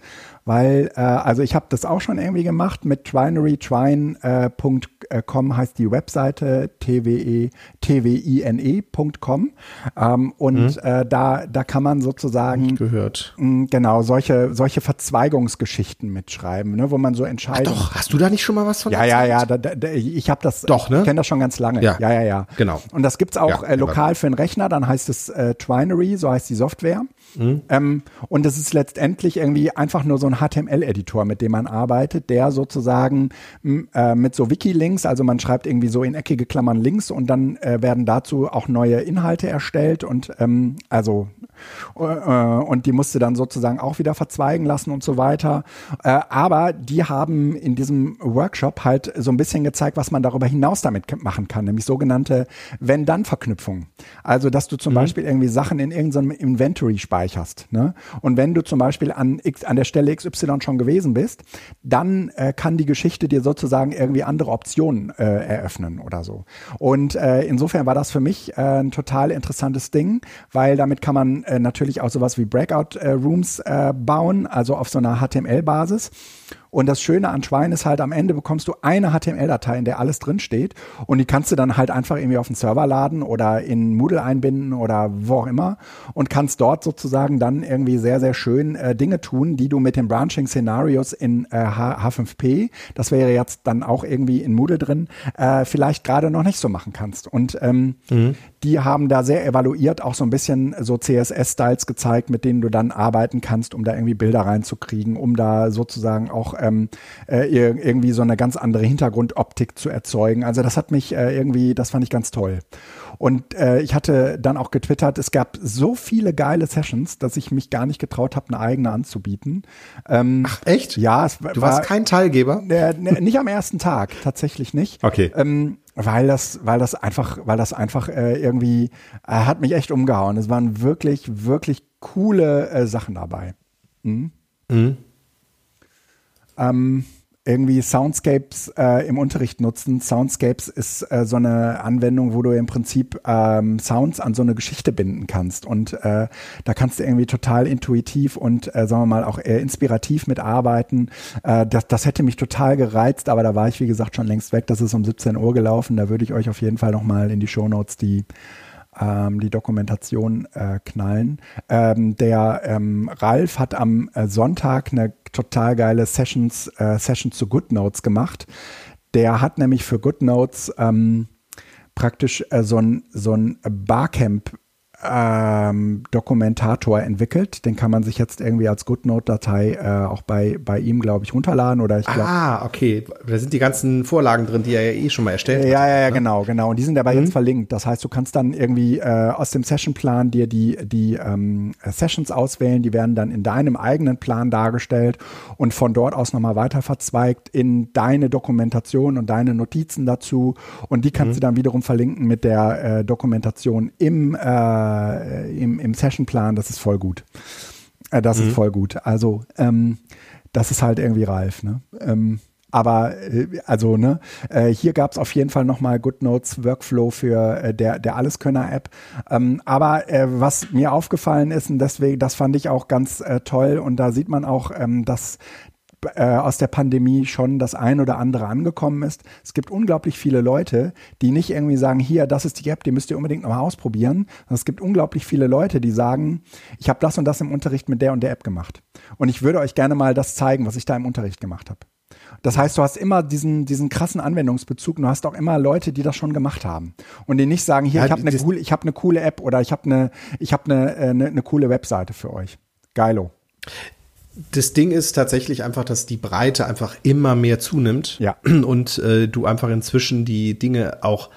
weil, äh, also ich habe das auch schon irgendwie gemacht mit Twinery, twine.com äh, heißt die Webseite, twe, twine.com ähm, und mhm. äh, da, da kann man sozusagen gehört. Mh, genau, solche, solche Verzweigungsgeschichten mitschreiben, ne, wo man so entscheidet. Ach doch, hast du da nicht schon mal was von Ja, ja, ja, da, da, ich habe das, doch, ne? ich kenne das schon ganz lange. Ja, ja, ja. ja. Genau. Und das gibt's auch ja, äh, lokal für einen Rechner, dann heißt es äh, Twinery, so heißt die Software. Mhm. Ähm, und es ist letztendlich irgendwie einfach nur so ein HTML-Editor, mit dem man arbeitet, der sozusagen äh, mit so Wiki-Links, also man schreibt irgendwie so in eckige Klammern Links und dann äh, werden dazu auch neue Inhalte erstellt und ähm, also äh, und die musste dann sozusagen auch wieder verzweigen lassen und so weiter. Äh, aber die haben in diesem Workshop halt so ein bisschen gezeigt, was man darüber hinaus damit machen kann, nämlich sogenannte Wenn-Dann-Verknüpfungen. Also, dass du zum mhm. Beispiel irgendwie Sachen in irgendeinem Inventory speicherst. Ne? Und wenn du zum Beispiel an, X, an der Stelle XY schon gewesen bist, dann äh, kann die Geschichte dir sozusagen irgendwie andere Optionen äh, eröffnen oder so. Und äh, insofern war das für mich äh, ein total interessantes Ding, weil damit kann man äh, natürlich auch sowas wie Breakout äh, Rooms äh, bauen, also auf so einer HTML-Basis. Und das Schöne an Schwein ist halt, am Ende bekommst du eine HTML-Datei, in der alles drin steht. Und die kannst du dann halt einfach irgendwie auf den Server laden oder in Moodle einbinden oder wo auch immer und kannst dort sozusagen dann irgendwie sehr, sehr schön äh, Dinge tun, die du mit den Branching Scenarios in äh, H5P, das wäre jetzt dann auch irgendwie in Moodle drin, äh, vielleicht gerade noch nicht so machen kannst. Und ähm, mhm. Die haben da sehr evaluiert, auch so ein bisschen so CSS-Styles gezeigt, mit denen du dann arbeiten kannst, um da irgendwie Bilder reinzukriegen, um da sozusagen auch ähm, äh, irgendwie so eine ganz andere Hintergrundoptik zu erzeugen. Also das hat mich äh, irgendwie, das fand ich ganz toll. Und äh, ich hatte dann auch getwittert, es gab so viele geile Sessions, dass ich mich gar nicht getraut habe, eine eigene anzubieten. Ähm, Ach, echt? Ja, es du warst kein Teilgeber? Äh, nicht am ersten Tag, tatsächlich nicht. Okay. Ähm, weil das, weil das einfach, weil das einfach äh, irgendwie äh, hat mich echt umgehauen. Es waren wirklich, wirklich coole äh, Sachen dabei. Mhm. Mhm. Ähm, irgendwie Soundscapes äh, im Unterricht nutzen. Soundscapes ist äh, so eine Anwendung, wo du im Prinzip ähm, Sounds an so eine Geschichte binden kannst. Und äh, da kannst du irgendwie total intuitiv und, äh, sagen wir mal, auch eher inspirativ mitarbeiten. Äh, das, das hätte mich total gereizt, aber da war ich, wie gesagt, schon längst weg. Das ist um 17 Uhr gelaufen. Da würde ich euch auf jeden Fall nochmal in die Show Notes die ähm, die Dokumentation äh, knallen. Ähm, der ähm, Ralf hat am äh, Sonntag eine total geile Sessions, äh, Session zu GoodNotes gemacht. Der hat nämlich für GoodNotes ähm, praktisch äh, so ein, so ein Barcamp ähm, Dokumentator entwickelt. Den kann man sich jetzt irgendwie als GoodNote-Datei äh, auch bei, bei ihm, glaube ich, runterladen. Oder ich glaub, ah, okay. Da sind die ganzen Vorlagen drin, die er ja eh schon mal erstellt hat. Ja, ja, ja, ne? genau, genau. Und die sind aber mhm. jetzt verlinkt. Das heißt, du kannst dann irgendwie äh, aus dem Sessionplan dir die, die ähm, Sessions auswählen. Die werden dann in deinem eigenen Plan dargestellt und von dort aus nochmal weiter verzweigt in deine Dokumentation und deine Notizen dazu. Und die kannst mhm. du dann wiederum verlinken mit der äh, Dokumentation im äh, äh, im, im Sessionplan, das ist voll gut. Äh, das mhm. ist voll gut. Also ähm, das ist halt irgendwie reif. Ne? Ähm, aber äh, also ne, äh, hier gab es auf jeden Fall nochmal GoodNotes Workflow für äh, der der Alleskönner App. Ähm, aber was mir aufgefallen ist und deswegen, das fand ich auch ganz toll und da sieht man auch, ähm, dass äh, aus der Pandemie schon das ein oder andere angekommen ist. Es gibt unglaublich viele Leute, die nicht irgendwie sagen, hier, das ist die App, die müsst ihr unbedingt nochmal ausprobieren. Es gibt unglaublich viele Leute, die sagen, ich habe das und das im Unterricht mit der und der App gemacht. Und ich würde euch gerne mal das zeigen, was ich da im Unterricht gemacht habe. Das heißt, du hast immer diesen, diesen krassen Anwendungsbezug. Du hast auch immer Leute, die das schon gemacht haben und die nicht sagen, hier, ja, ich habe eine coole, ich habe eine coole App oder ich habe eine, ich habe eine, eine, eine coole Webseite für euch. Geilo das Ding ist tatsächlich einfach, dass die Breite einfach immer mehr zunimmt. Ja. Und äh, du einfach inzwischen die Dinge auch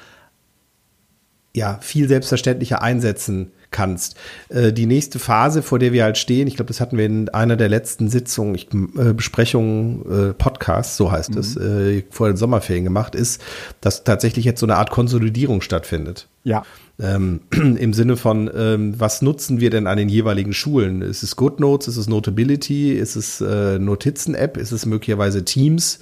ja viel selbstverständlicher einsetzen kannst. Äh, die nächste Phase, vor der wir halt stehen, ich glaube, das hatten wir in einer der letzten Sitzungen, ich, äh, Besprechungen, äh, Podcasts, so heißt mhm. es, äh, vor den Sommerferien gemacht, ist, dass tatsächlich jetzt so eine Art Konsolidierung stattfindet. Ja. Ähm, Im Sinne von, ähm, was nutzen wir denn an den jeweiligen Schulen? Ist es GoodNotes? Ist es Notability? Ist es äh, Notizen-App? Ist es möglicherweise Teams?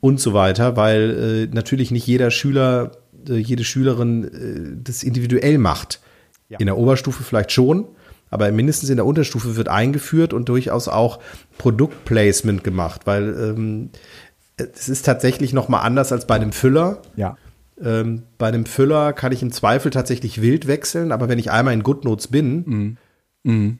Und so weiter, weil äh, natürlich nicht jeder Schüler, äh, jede Schülerin äh, das individuell macht. Ja. In der Oberstufe vielleicht schon, aber mindestens in der Unterstufe wird eingeführt und durchaus auch Produktplacement gemacht, weil ähm, es ist tatsächlich noch mal anders als bei einem Füller. Ja ähm, bei einem Füller kann ich im Zweifel tatsächlich wild wechseln, aber wenn ich einmal in GoodNotes bin, mhm. Mhm.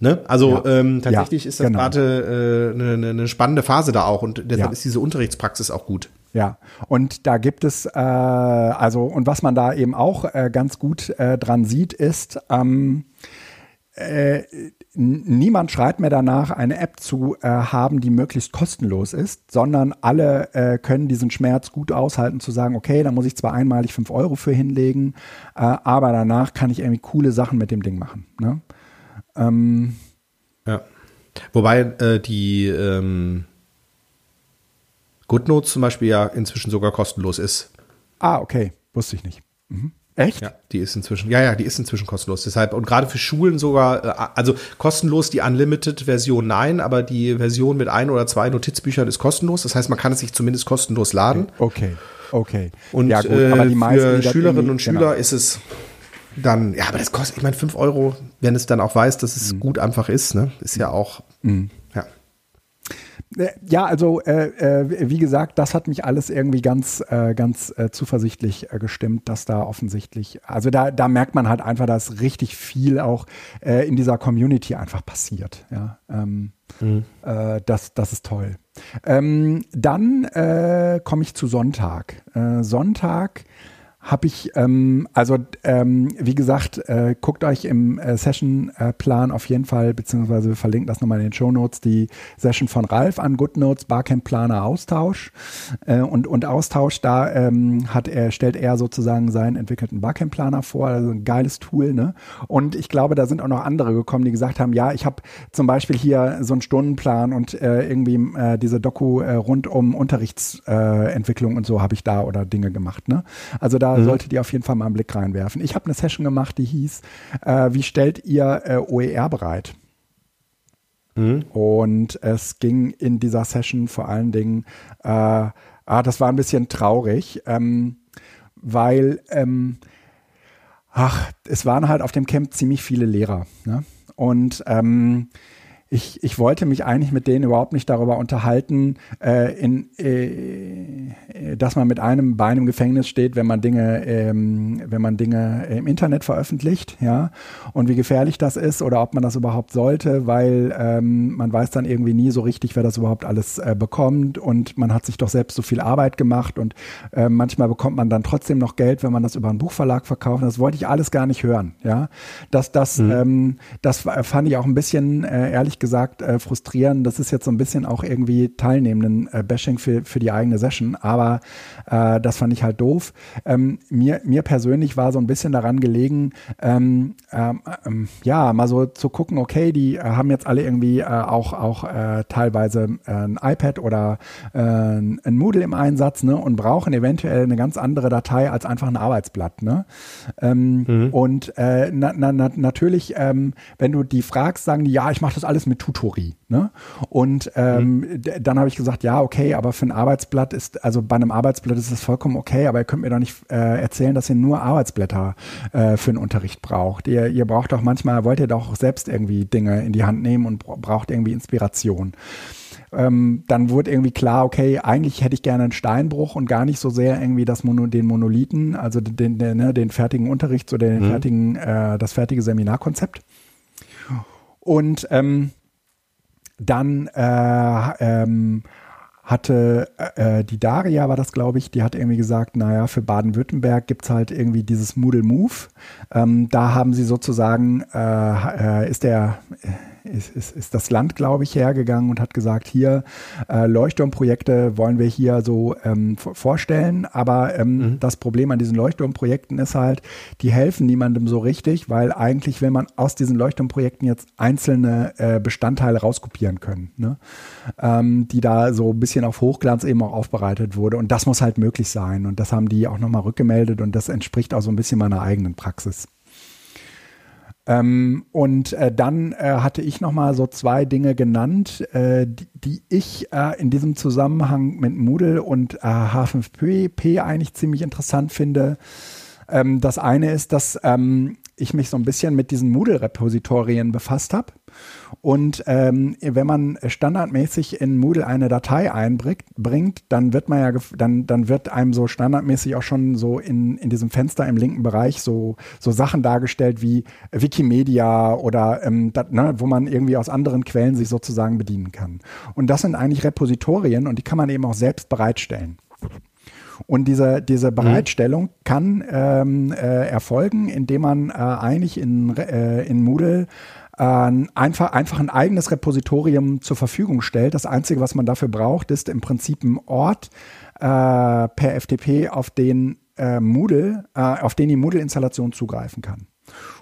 Ne? Also ja. ähm, tatsächlich ja, ist das genau. gerade äh, eine, eine spannende Phase da auch und deshalb ja. ist diese Unterrichtspraxis auch gut. Ja, und da gibt es, äh, also, und was man da eben auch äh, ganz gut äh, dran sieht, ist, ähm, äh, niemand schreit mir danach, eine App zu äh, haben, die möglichst kostenlos ist, sondern alle äh, können diesen Schmerz gut aushalten, zu sagen, okay, da muss ich zwar einmalig fünf Euro für hinlegen, aber danach kann ich irgendwie coole Sachen mit dem Ding machen. Ne? Ähm, ja. Wobei die ähm, GoodNotes zum Beispiel ja inzwischen sogar kostenlos ist. Ah, okay. Wusste ich nicht. Mhm. Echt? Ja, die ist inzwischen, ja, ja, die ist inzwischen kostenlos. Deshalb, und gerade für Schulen sogar, äh, also kostenlos die Unlimited-Version nein, aber die Version mit ein oder zwei Notizbüchern ist kostenlos. Das heißt, man kann es sich zumindest kostenlos laden. Okay, okay. Und ja, gut, aber die äh, meisten, für Schülerinnen und Schüler genau. ist es dann, ja, aber das kostet, ich meine, fünf Euro, wenn es dann auch weiß, dass es mhm. gut einfach ist, ne? Ist ja auch, mhm. Ja. Äh, ja, also äh, äh, wie gesagt, das hat mich alles irgendwie ganz, äh, ganz äh, zuversichtlich äh, gestimmt, dass da offensichtlich, also da, da merkt man halt einfach, dass richtig viel auch in dieser Community einfach passiert. Ja, ähm, mhm. das, das ist toll. Ähm, dann komme ich zu Sonntag. Sonntag habe ich, ähm, also ähm, wie gesagt, äh, guckt euch im äh, Session-Plan auf jeden Fall, beziehungsweise wir verlinken das nochmal in den Show Notes, die Session von Ralf an GoodNotes, Barcamp-Planer Austausch äh, und, und Austausch, da ähm, hat er, stellt er sozusagen seinen entwickelten Barcamp-Planer vor, also ein geiles Tool, ne? Und ich glaube, da sind auch noch andere gekommen, die gesagt haben, ja, ich habe zum Beispiel hier so einen Stundenplan und äh, irgendwie äh, diese Doku äh, rund um Unterrichtsentwicklung und so habe ich da oder Dinge gemacht, ne? Also da mhm. solltet ihr auf jeden Fall mal einen Blick reinwerfen. Ich habe eine Session gemacht, die hieß, äh, wie stellt ihr äh, OER bereit? Mhm. Und es ging in dieser Session vor allen Dingen, äh, ah, das war ein bisschen traurig, ähm, weil, ähm, ach, es waren halt auf dem Camp ziemlich viele Lehrer. Ne? Und ähm, ich, ich wollte mich eigentlich mit denen überhaupt nicht darüber unterhalten, äh, in, äh, dass man mit einem Bein im Gefängnis steht, wenn man Dinge, ähm, wenn man Dinge im Internet veröffentlicht, ja, und wie gefährlich das ist oder ob man das überhaupt sollte, weil ähm, man weiß dann irgendwie nie so richtig, wer das überhaupt alles äh, bekommt und man hat sich doch selbst so viel Arbeit gemacht und äh, manchmal bekommt man dann trotzdem noch Geld, wenn man das über einen Buchverlag verkauft. Das wollte ich alles gar nicht hören, ja. Das, das, mhm. ähm, das fand ich auch ein bisschen äh, ehrlich gesagt äh, frustrieren. Das ist jetzt so ein bisschen auch irgendwie teilnehmenden äh, Bashing für, für die eigene Session, aber äh, das fand ich halt doof. Ähm, mir, mir persönlich war so ein bisschen daran gelegen, ähm, ähm, ähm ja, mal so zu gucken, okay, die äh, haben jetzt alle irgendwie äh, auch, auch äh, teilweise ein iPad oder ein Moodle im Einsatz ne, und brauchen eventuell eine ganz andere Datei als einfach ein Arbeitsblatt. Ne? Ähm, mhm. Und na, na, na, natürlich, ähm, wenn du die fragst, sagen die, ja, ich mache das alles mit mit Tutori. Ne? Und ähm, mhm. dann habe ich gesagt, ja, okay, aber für ein Arbeitsblatt ist, also bei einem Arbeitsblatt ist es vollkommen okay, aber ihr könnt mir doch nicht äh, erzählen, dass ihr nur Arbeitsblätter äh, für den Unterricht braucht. Ihr, ihr braucht doch manchmal, wollt ihr doch selbst irgendwie Dinge in die Hand nehmen und braucht irgendwie Inspiration. Ähm, dann wurde irgendwie klar, okay, eigentlich hätte ich gerne einen Steinbruch und gar nicht so sehr irgendwie das Mono, den Monolithen, also den, den, ne, den fertigen Unterrichts oder den mhm. fertigen, äh, das fertige Seminarkonzept. Und ähm, dann äh, ähm, hatte äh, die Daria, war das glaube ich, die hat irgendwie gesagt, naja, für Baden-Württemberg gibt es halt irgendwie dieses Moodle Move. Ähm, da haben sie sozusagen, äh, äh, ist der ist, ist, ist das Land, glaube ich, hergegangen und hat gesagt, hier äh, Leuchtturmprojekte wollen wir hier so ähm, vorstellen. Aber ähm, mhm. das Problem an diesen Leuchtturmprojekten ist halt, die helfen niemandem so richtig, weil eigentlich will man aus diesen Leuchtturmprojekten jetzt einzelne äh, Bestandteile rauskopieren können, ne? ähm, die da so ein bisschen auf Hochglanz eben auch aufbereitet wurde. Und das muss halt möglich sein. Und das haben die auch nochmal rückgemeldet und das entspricht auch so ein bisschen meiner eigenen Praxis. Ähm, und äh, dann äh, hatte ich noch mal so zwei Dinge genannt, äh, die, die, ich äh, in diesem Zusammenhang mit Moodle und H5P äh, eigentlich ziemlich interessant finde. Ähm, das eine ist, dass ähm, ich mich so ein bisschen mit diesen Moodle-Repositorien befasst habe und ähm, wenn man standardmäßig in Moodle eine Datei einbringt, dann wird man ja, dann, dann wird einem so standardmäßig auch schon so in, in diesem Fenster im linken Bereich so, so Sachen dargestellt wie Wikimedia oder ähm, dat, ne, wo man irgendwie aus anderen Quellen sich sozusagen bedienen kann. Und das sind eigentlich Repositorien und die kann man eben auch selbst bereitstellen. Und diese, diese mhm. Bereitstellung mhm. kann ähm, äh, erfolgen, indem man äh, eigentlich in, äh, in Moodle äh, einfach, einfach ein eigenes Repositorium zur Verfügung stellt. Das Einzige, was man dafür braucht, ist im Prinzip ein Ort äh, per FTP, auf den äh, Moodle, äh, auf den die Moodle-Installation zugreifen kann.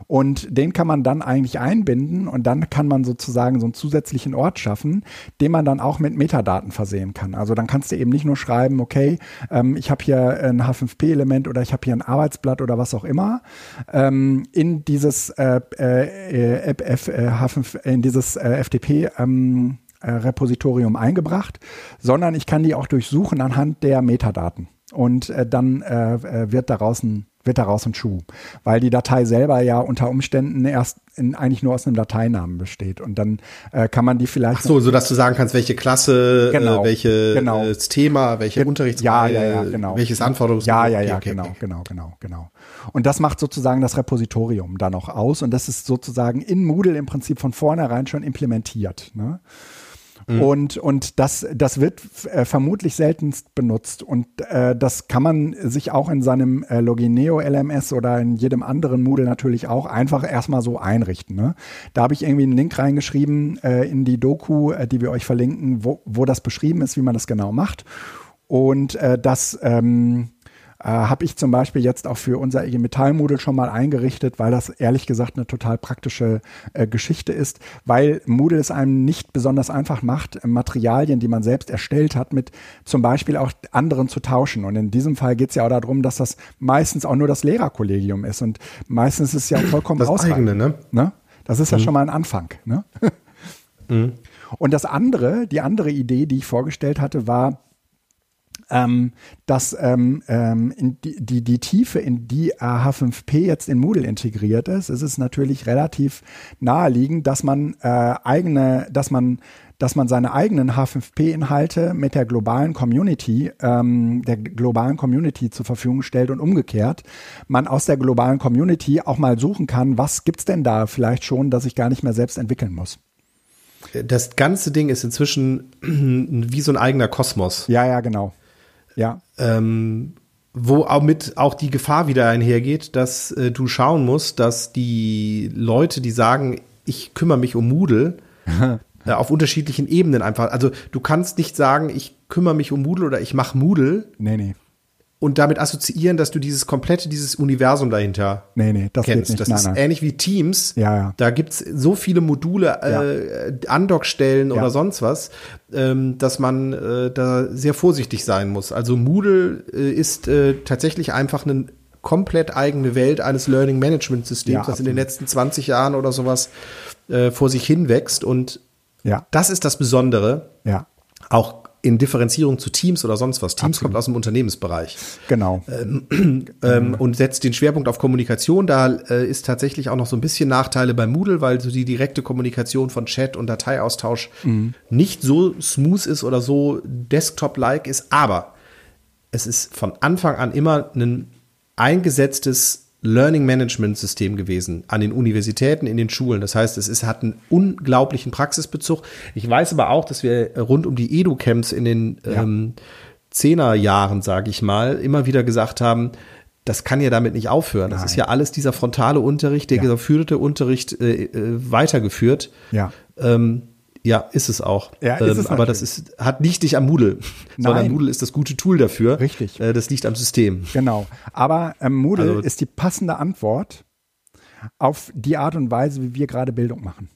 Und den kann man dann eigentlich einbinden und dann kann man sozusagen so einen zusätzlichen Ort schaffen, den man dann auch mit Metadaten versehen kann. Also dann kannst du eben nicht nur schreiben, okay, ähm, ich habe hier ein H5P-Element oder ich habe hier ein Arbeitsblatt oder was auch immer ähm, in dieses äh, äh, F, äh, H5, in dieses äh, FTP ähm, äh, Repositorium eingebracht, sondern ich kann die auch durchsuchen anhand der Metadaten. Und äh, dann wird daraus ein wird daraus ein Schuh, weil die Datei selber ja unter Umständen erst in, eigentlich nur aus einem Dateinamen besteht und dann äh, kann man die vielleicht Ach so, so dass du sagen kannst, welche Klasse, Genau, äh, welche genau. äh, Thema, welche Gen- Unterrichtsreihe, ja, ja, ja, genau. welches Anforderungs Ja, ja, ja, Okay, genau, okay. genau, genau, genau. Und das macht sozusagen das Repositorium da noch aus und das ist sozusagen in Moodle im Prinzip von vornherein schon implementiert. Ne? Mhm. Und, und das, das wird äh, vermutlich seltenst benutzt. Und äh, das kann man sich auch in seinem äh, Logineo LMS oder in jedem anderen Moodle natürlich auch einfach erstmal so einrichten. Ne? Da habe ich irgendwie einen Link reingeschrieben äh, in die Doku, äh, die wir euch verlinken, wo, wo das beschrieben ist, wie man das genau macht. Und das ähm, äh, habe ich zum Beispiel jetzt auch für unser IG Metall Moodle schon mal eingerichtet, weil das ehrlich gesagt eine total praktische äh, Geschichte ist, weil Moodle es einem nicht besonders einfach macht, Materialien, die man selbst erstellt hat, mit zum Beispiel auch anderen zu tauschen. Und in diesem Fall geht es ja auch darum, dass das meistens auch nur das Lehrerkollegium ist und meistens ist es ja vollkommen Das ausreichend. eigene, ne? Ne? Das ist ja schon mal ein Anfang. Ne? Und das andere, die andere Idee, die ich vorgestellt hatte, war, ähm, dass ähm, ähm, in die, die, die Tiefe, in die H5P jetzt in Moodle integriert ist, ist es natürlich relativ naheliegend, dass man äh, eigene, dass man dass man seine eigenen H5P-Inhalte mit der globalen Community, ähm, der globalen Community zur Verfügung stellt und umgekehrt, man aus der globalen Community auch mal suchen kann, was gibt's denn da vielleicht schon, dass ich gar nicht mehr selbst entwickeln muss. Das ganze Ding ist inzwischen wie so ein eigener Kosmos. Ja, ja, genau. Ja, ähm, wo auch mit auch die Gefahr wieder einhergeht, dass äh, du schauen musst, dass die Leute, die sagen, ich kümmere mich um Moodle, äh, auf unterschiedlichen Ebenen einfach. Also du kannst nicht sagen, ich kümmere mich um Moodle oder ich mache Moodle nee, nee. Und damit assoziieren, dass du dieses komplette, dieses Universum dahinter Nee, nee, das kennst. geht nicht. Das nein, ist nein. ähnlich wie Teams. Ja, ja. Da gibt's so viele Module, äh, Andockstellen Ja. oder sonst was, ähm, dass man äh, da sehr vorsichtig sein muss. Also Moodle äh, ist äh, tatsächlich einfach eine komplett eigene Welt eines Learning Management Systems, Ja, das in den letzten 20 Jahren oder sowas äh, vor sich hin wächst. Und Ja, das ist das Besondere, ja, auch in Differenzierung zu Teams oder sonst was. Teams Absolut. kommt aus dem Unternehmensbereich genau. ähm, und setzt den Schwerpunkt auf Kommunikation. Da äh, ist tatsächlich auch noch so ein bisschen Nachteile bei Moodle, weil so die direkte Kommunikation von Chat und Dateiaustausch nicht so smooth ist oder so Desktop-like ist. Aber es ist von Anfang an immer ein eingesetztes Learning Management System gewesen an den Universitäten, in den Schulen. Das heißt, es ist, hat einen unglaublichen Praxisbezug. Ich weiß aber auch, dass wir rund um die Edu-Camps in den Ja. ähm, Zehnerjahren, sage ich mal, immer wieder gesagt haben, das kann ja damit nicht aufhören. Das Nein. ist ja alles dieser frontale Unterricht, der Ja. geführte Unterricht äh, äh, weitergeführt. Ja. Ähm, ja, ist es auch. Ja, ist ähm, es aber das ist, hat nicht dich am Moodle, sondern Nein. Moodle ist das gute Tool dafür. Richtig. Äh, das liegt am System. Genau. Aber ähm, Moodle Also- ist die passende Antwort auf die Art und Weise, wie wir gerade Bildung machen.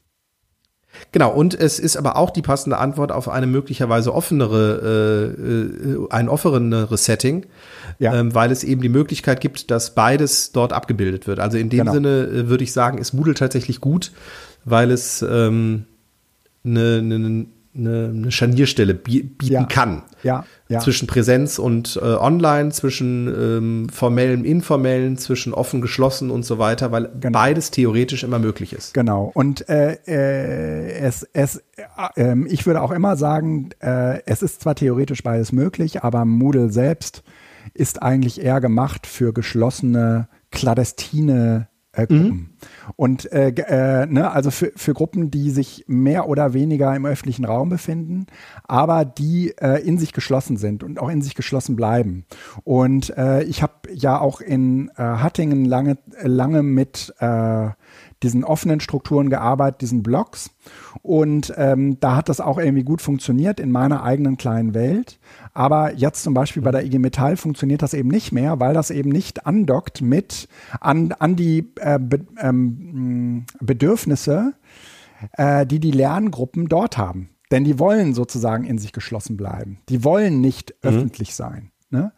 Genau, und es ist aber auch die passende Antwort auf eine möglicherweise offenere, äh, äh, ein offeneres Setting, Ja. ähm, weil es eben die Möglichkeit gibt, dass beides dort abgebildet wird. Also in dem Genau. Sinne äh, würde ich sagen, ist Moodle tatsächlich gut, weil es ähm, eine, eine, eine, Scharnierstelle bie- bieten Ja. kann. Ja, ja. Zwischen Präsenz und äh, Online, zwischen ähm, formellem, informellen, zwischen offen, geschlossen und so weiter, weil Genau. beides theoretisch immer möglich ist. Genau. Und äh, äh, es, es, äh, ähm, ich würde auch immer sagen, äh, es ist zwar theoretisch beides möglich, aber Moodle selbst ist eigentlich eher gemacht für geschlossene, clandestine äh, Gruppen. Und äh, äh, ne, also für, für Gruppen, die sich mehr oder weniger im öffentlichen Raum befinden, aber die äh, in sich geschlossen sind und auch in sich geschlossen bleiben. Und äh, ich habe ja auch in äh, Hattingen lange, lange mit äh, diesen offenen Strukturen gearbeitet, diesen Blogs. Und ähm, da hat das auch irgendwie gut funktioniert in meiner eigenen kleinen Welt. Aber jetzt zum Beispiel bei der IG Metall funktioniert das eben nicht mehr, weil das eben nicht andockt mit an, an die äh, Be ähm, mh, Bedürfnisse, äh, die die Lerngruppen dort haben. Denn die wollen sozusagen in sich geschlossen bleiben. Die wollen nicht öffentlich sein. Ne?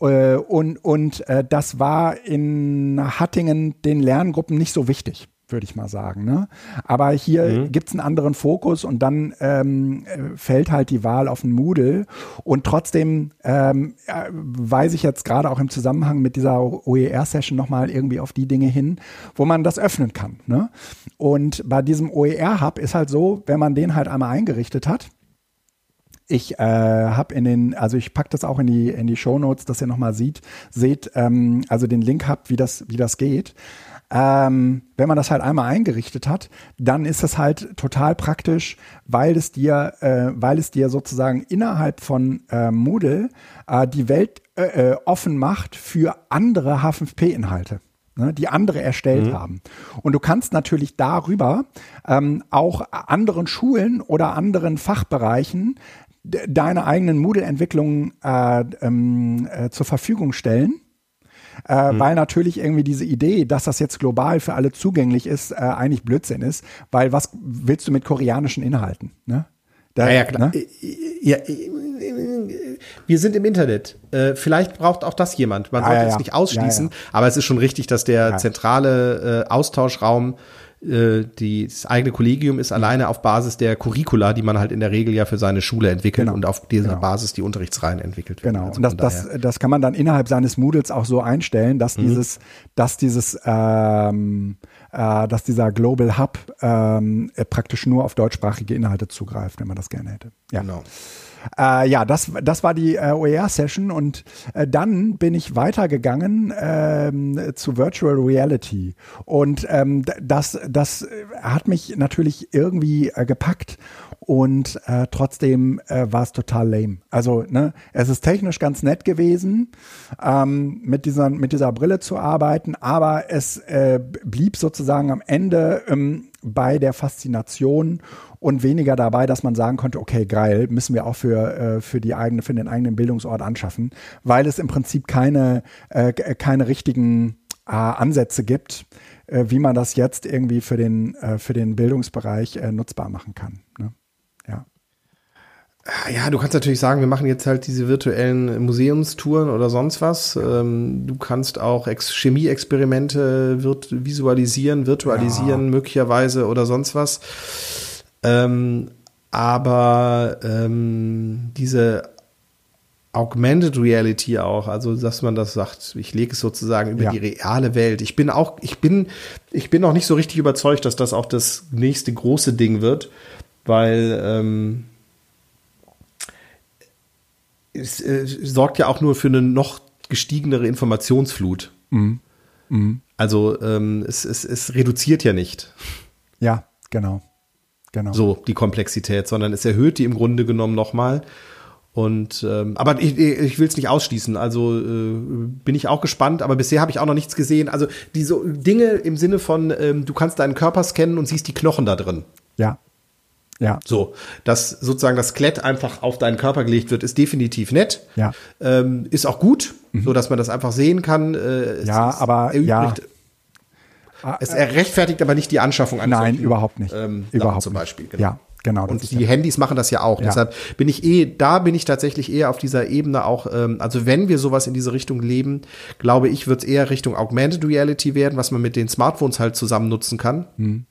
Äh, Und, und äh, das war in Hattingen den Lerngruppen nicht so wichtig. würde ich mal sagen. Ne? Aber hier mhm. gibt es einen anderen Fokus und dann ähm, fällt halt die Wahl auf den Moodle. Und trotzdem ähm, weise ich jetzt gerade auch im Zusammenhang mit dieser OER-Session nochmal irgendwie auf die Dinge hin, wo man das öffnen kann. Ne? Und bei diesem OER-Hub ist halt so, wenn man den halt einmal eingerichtet hat, ich äh, habe in den, also ich packe das auch in die in die Show Notes, dass ihr nochmal sieht, seht, ähm, also den Link habt, wie das wie das geht. Ähm, wenn man das halt einmal eingerichtet hat, dann ist das halt total praktisch, weil es dir, äh, weil es dir sozusagen innerhalb von äh, Moodle äh, die Welt äh, äh offen macht für andere H5P-Inhalte ne, die andere erstellt mhm. haben. Und du kannst natürlich darüber ähm, auch anderen Schulen oder anderen Fachbereichen deine eigenen Moodle-Entwicklungen äh, ähm, äh, zur Verfügung stellen äh, mhm. weil natürlich irgendwie diese Idee, dass das jetzt global für alle zugänglich ist, äh, eigentlich Blödsinn ist, weil was willst du mit koreanischen Inhalten? Ne? Da, ja, ja, klar. Ne? Ja, wir sind im Internet. Äh, vielleicht braucht auch das jemand. Man sollte ja, es nicht ausschließen, aber es ist schon richtig, dass der zentrale äh, Austauschraum äh, die, das eigene Kollegium ist alleine auf Basis der Curricula, die man halt in der Regel ja für seine Schule entwickelt genau. und auf dieser genau. Basis die Unterrichtsreihen entwickelt werden. Genau. Also und das, das, das kann man dann innerhalb seines Moodles auch so einstellen, dass mhm. dieses, dass dieses, ähm, äh, dass dieser Global Hub ähm, praktisch nur auf deutschsprachige Inhalte zugreift, wenn man das gerne hätte. Ja. Genau. Äh, ja, das, das war die äh, OER-Session und äh, dann bin ich weitergegangen ähm, zu Virtual Reality. Und ähm, das, das hat mich natürlich irgendwie äh, gepackt und äh, trotzdem äh, war es total lame. Also, ne, es ist technisch ganz nett gewesen, ähm, mit, dieser, mit dieser Brille zu arbeiten, aber es äh, blieb sozusagen am Ende ähm, bei der Faszination und weniger dabei, dass man sagen konnte, okay, geil, müssen wir auch für, äh, für, die eigene, für den eigenen Bildungsort anschaffen, weil es im Prinzip keine, äh, keine richtigen äh, Ansätze gibt, äh, wie man das jetzt irgendwie für den, äh, für den Bildungsbereich äh, nutzbar machen kann. Ne? Ja. Ja, du kannst natürlich sagen, wir machen jetzt halt diese virtuellen Museumstouren oder sonst was. Ähm, du kannst auch Ex Chemieexperimente visualisieren, virtualisieren ja. möglicherweise oder sonst was. Ähm, aber ähm, diese Augmented Reality auch, also dass man das sagt, ich lege es sozusagen über ja. die reale Welt. Ich bin auch, ich bin, ich bin auch nicht so richtig überzeugt, dass das auch das nächste große Ding wird, weil ähm, es äh, sorgt ja auch nur für eine noch gestiegenere Informationsflut. Mhm. Mhm. Also ähm, es, es, es reduziert ja nicht. Ja, genau. Genau. So die Komplexität, sondern es erhöht die im Grunde genommen nochmal. Und ähm, aber ich, ich will es nicht ausschließen. Also äh, bin ich auch gespannt, aber bisher habe ich auch noch nichts gesehen. Also diese Dinge im Sinne von, ähm, du kannst deinen Körper scannen und siehst die Knochen da drin. Ja. Ja. So, dass sozusagen das Skelett einfach auf deinen Körper gelegt wird, ist definitiv nett. Ja. Ähm, ist auch gut, mhm. so dass man das einfach sehen kann. Äh, ja, aber ja. Ah, es rechtfertigt aber nicht die Anschaffung eines Nein, überhaupt nicht. Ähm, überhaupt zum Beispiel. Genau. Ja, genau. Und die ja. Handys machen das ja auch. Ja. Deshalb bin ich eh, da bin ich tatsächlich eher auf dieser Ebene auch, ähm, also wenn wir sowas in diese Richtung leben, glaube ich, wird es eher Richtung Augmented Reality werden, was man mit den Smartphones halt zusammen nutzen kann, hm.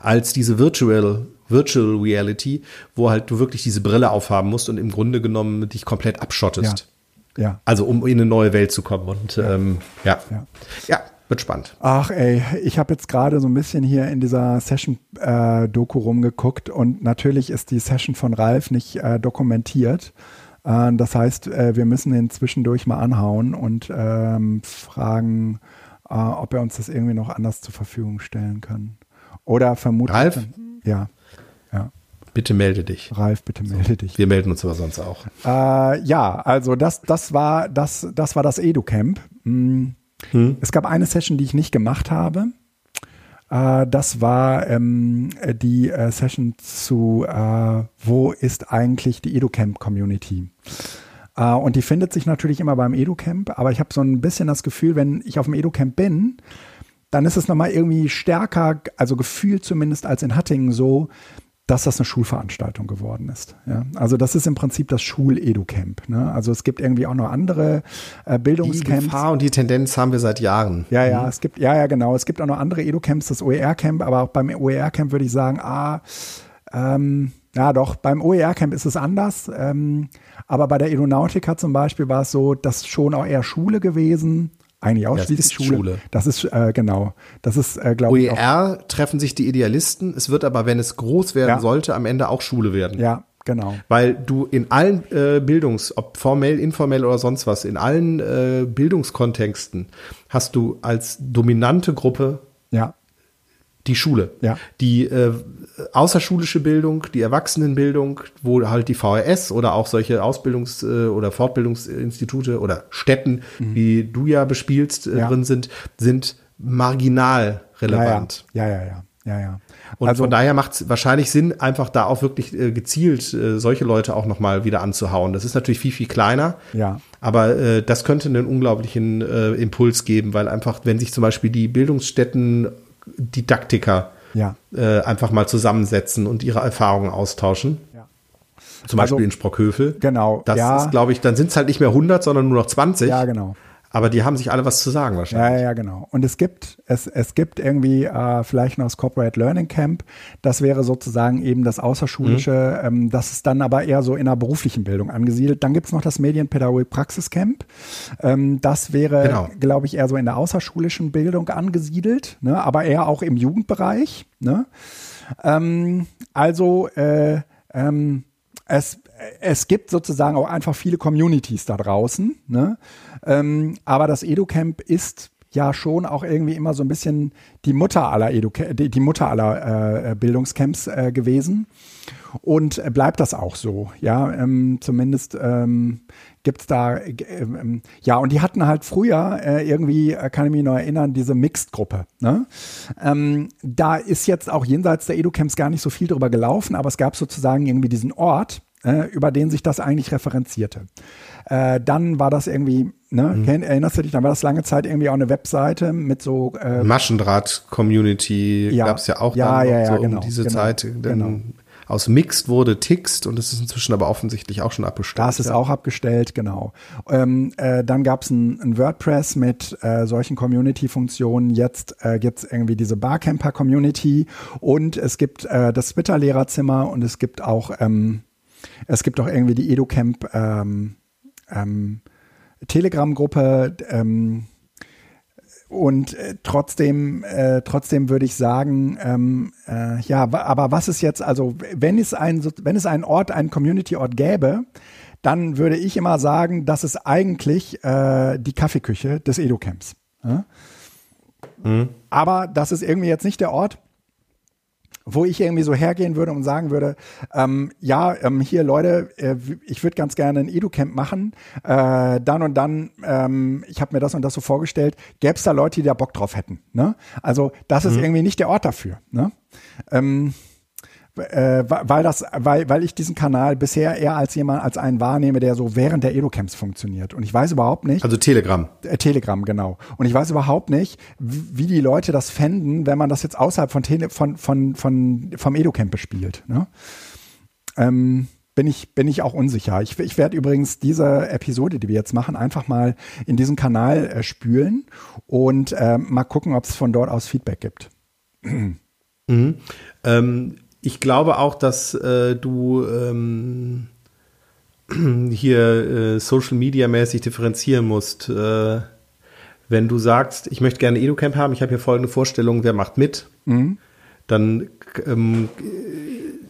als diese Virtual Virtual Reality, wo halt du wirklich diese Brille aufhaben musst und im Grunde genommen dich komplett abschottest. Ja. ja. Also um in eine neue Welt zu kommen. Und ja, ähm, ja. ja. ja. Wird spannend. Ach ey, ich habe jetzt gerade so ein bisschen hier in dieser Session-Doku äh, rumgeguckt und natürlich ist die Session von Ralf nicht äh, dokumentiert. Äh, das heißt, äh, wir müssen ihn zwischendurch mal anhauen und ähm, fragen, äh, ob er uns das irgendwie noch anders zur Verfügung stellen kann. Oder vermutlich. Ralf? Ja. ja. Bitte melde dich. Ralf, bitte melde so, dich. Wir melden uns aber sonst auch. Äh, ja, also das, das war das, das war das EduCamp. Hm. Hm. Es gab eine Session, die ich nicht gemacht habe. Äh, das war ähm, die äh, Session zu, äh, wo ist eigentlich die EduCamp-Community? Äh, und die findet sich natürlich immer beim EduCamp, aber ich habe so ein bisschen das Gefühl, wenn ich auf dem EduCamp bin, dann ist es nochmal irgendwie stärker, also gefühlt zumindest als in Hattingen so, dass das eine Schulveranstaltung geworden ist. Ja? Also das ist im Prinzip das Schul-Edu-Camp. Ne? Also es gibt irgendwie auch noch andere äh, Bildungscamps. Die Gefahr und die Tendenz haben wir seit Jahren. Ja, ja, mhm. es gibt, ja, ja, genau. Es gibt auch noch andere Edu-Camps, das OER-Camp, aber auch beim OER-Camp würde ich sagen, ah, ähm, ja, doch, beim OER-Camp ist es anders. Ähm, aber bei der Aeronautica zum Beispiel war es so, dass schon auch eher Schule gewesen. Eigentlich ausschließlich ja, Schule. Schule. Das ist, äh, genau. Das ist, äh, glaube ich. OER treffen sich die Idealisten. Es wird aber, wenn es groß werden ja. sollte, am Ende auch Schule werden. Ja, genau. Weil du in allen äh, Bildungs-, ob formell, informell oder sonst was, in allen äh, Bildungskontexten hast du als dominante Gruppe ja die Schule. Ja. Die äh, außerschulische Bildung, die Erwachsenenbildung, wo halt die VRS oder auch solche Ausbildungs- äh, oder Fortbildungsinstitute oder Städten, mhm. wie du ja bespielst, äh, ja. drin sind, sind marginal relevant. Ja, ja, ja, ja. ja, ja. Und also, von daher macht es wahrscheinlich Sinn, einfach da auch wirklich äh, gezielt äh, solche Leute auch nochmal wieder anzuhauen. Das ist natürlich viel, viel kleiner. Ja. Aber äh, das könnte einen unglaublichen äh, Impuls geben, weil einfach, wenn sich zum Beispiel die Bildungsstätten Didaktiker ja. äh, einfach mal zusammensetzen und ihre Erfahrungen austauschen. Ja. Zum Beispiel also, in Sprockhövel. Genau. Das ja. ist, glaube ich, dann sind es halt nicht mehr 100, sondern nur noch 20. Ja, genau. Aber die haben sich alle was zu sagen wahrscheinlich. Ja, ja, genau. Und es gibt, es, es gibt irgendwie äh, vielleicht noch das Corporate Learning Camp. Das wäre sozusagen eben das Außerschulische. Mhm. Ähm, das ist dann aber eher so in der beruflichen Bildung angesiedelt. Dann gibt es noch das Medienpädagogik Praxiscamp. Ähm, das wäre, genau. glaube ich, eher so in der außerschulischen Bildung angesiedelt, ne? aber eher auch im Jugendbereich. Ne? Ähm, also äh, ähm, es, es gibt sozusagen auch einfach viele Communities da draußen. Ne? Ähm, aber das EduCamp ist ja schon auch irgendwie immer so ein bisschen die Mutter aller Edu die, Mutter aller äh, Bildungscamps äh, gewesen und bleibt das auch so ja ähm, zumindest ähm, gibt es da äh, ähm, ja und die hatten halt früher äh, irgendwie äh, kann ich mich noch erinnern diese Mixed Gruppe ne? ähm, da ist jetzt auch jenseits der Edu-Camps gar nicht so viel drüber gelaufen aber es gab sozusagen irgendwie diesen Ort äh, über den sich das eigentlich referenzierte äh, dann war das irgendwie, ne, mhm. erinnerst du dich, dann war das lange Zeit irgendwie auch eine Webseite mit so äh, Maschendraht-Community ja, gab es ja auch ja, ja, ja, so genau, um diese genau, Zeit. Genau. Aus Mixed wurde Tixt und das ist inzwischen aber offensichtlich auch schon abgestellt. Das ist ja. auch abgestellt, genau. Ähm, äh, dann gab es ein, ein, WordPress mit äh, solchen Community-Funktionen. Jetzt äh, gibt es irgendwie diese Barcamper-Community und es gibt das Twitter-Lehrerzimmer und es gibt auch ähm, es gibt auch irgendwie die EduCamp ähm, ähm, Telegram-Gruppe ähm, und äh, trotzdem, äh, trotzdem würde ich sagen, ähm, äh, ja, aber was ist jetzt, also wenn es ein, wenn es einen Ort, einen Community-Ort gäbe, dann würde ich immer sagen, das ist eigentlich äh, die Kaffeeküche des Edu-Camps. Ja? Mhm. Aber das ist irgendwie jetzt nicht der Ort, wo ich irgendwie so hergehen würde und sagen würde, ähm, ja, ähm, hier Leute, äh, ich würde ganz gerne ein Edu-Camp machen, äh, dann und dann, ähm, ich habe mir das und das so vorgestellt, gäbe es da Leute, die da Bock drauf hätten. Ne? Also das ist mhm. irgendwie nicht der Ort dafür. Ne? Ähm, äh, weil das, weil, weil ich diesen Kanal bisher eher als jemand, als einen wahrnehme, der so während der Edo-Camps funktioniert. Und ich weiß überhaupt nicht. Also Telegram. Äh, Telegram, genau. Und ich weiß überhaupt nicht, wie die Leute das fänden, wenn man das jetzt außerhalb von Tele von, von, von, vom Edo-Camp bespielt. Ne? Ähm, bin ich, bin ich auch unsicher. Ich, ich werde übrigens diese Episode, die wir jetzt machen, einfach mal in diesen Kanal äh, spülen und äh, mal gucken, ob es von dort aus Feedback gibt. Mhm. Ähm, ich glaube auch, dass äh, du ähm, hier äh, Social Media mäßig differenzieren musst. Äh, wenn du sagst, ich möchte gerne EduCamp haben, ich habe hier folgende Vorstellung, wer macht mit, mhm. dann ähm,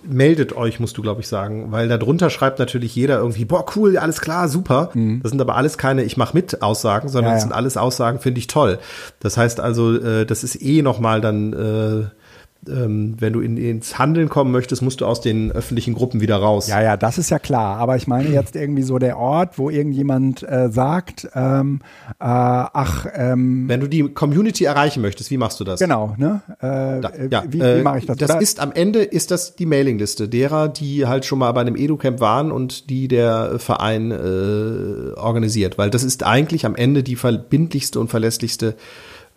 meldet euch, musst du, glaube ich, sagen, weil darunter schreibt natürlich jeder irgendwie, boah, cool, alles klar, super. Mhm. Das sind aber alles keine Ich mach mit Aussagen, sondern ja, ja. das sind alles Aussagen, finde ich toll. Das heißt also, äh, das ist eh nochmal dann äh, ähm, wenn du in, ins Handeln kommen möchtest, musst du aus den öffentlichen Gruppen wieder raus. Ja, ja, das ist ja klar. Aber ich meine jetzt irgendwie so der Ort, wo irgendjemand äh, sagt, ähm, äh, ach, ähm, wenn du die Community erreichen möchtest, wie machst du das? Genau, ne? Äh, da, ja, wie, wie äh, mache ich das? Das Oder? ist am Ende ist das die Mailingliste derer, die halt schon mal bei einem Educamp waren und die der Verein äh, organisiert, weil das ist eigentlich am Ende die verbindlichste und verlässlichste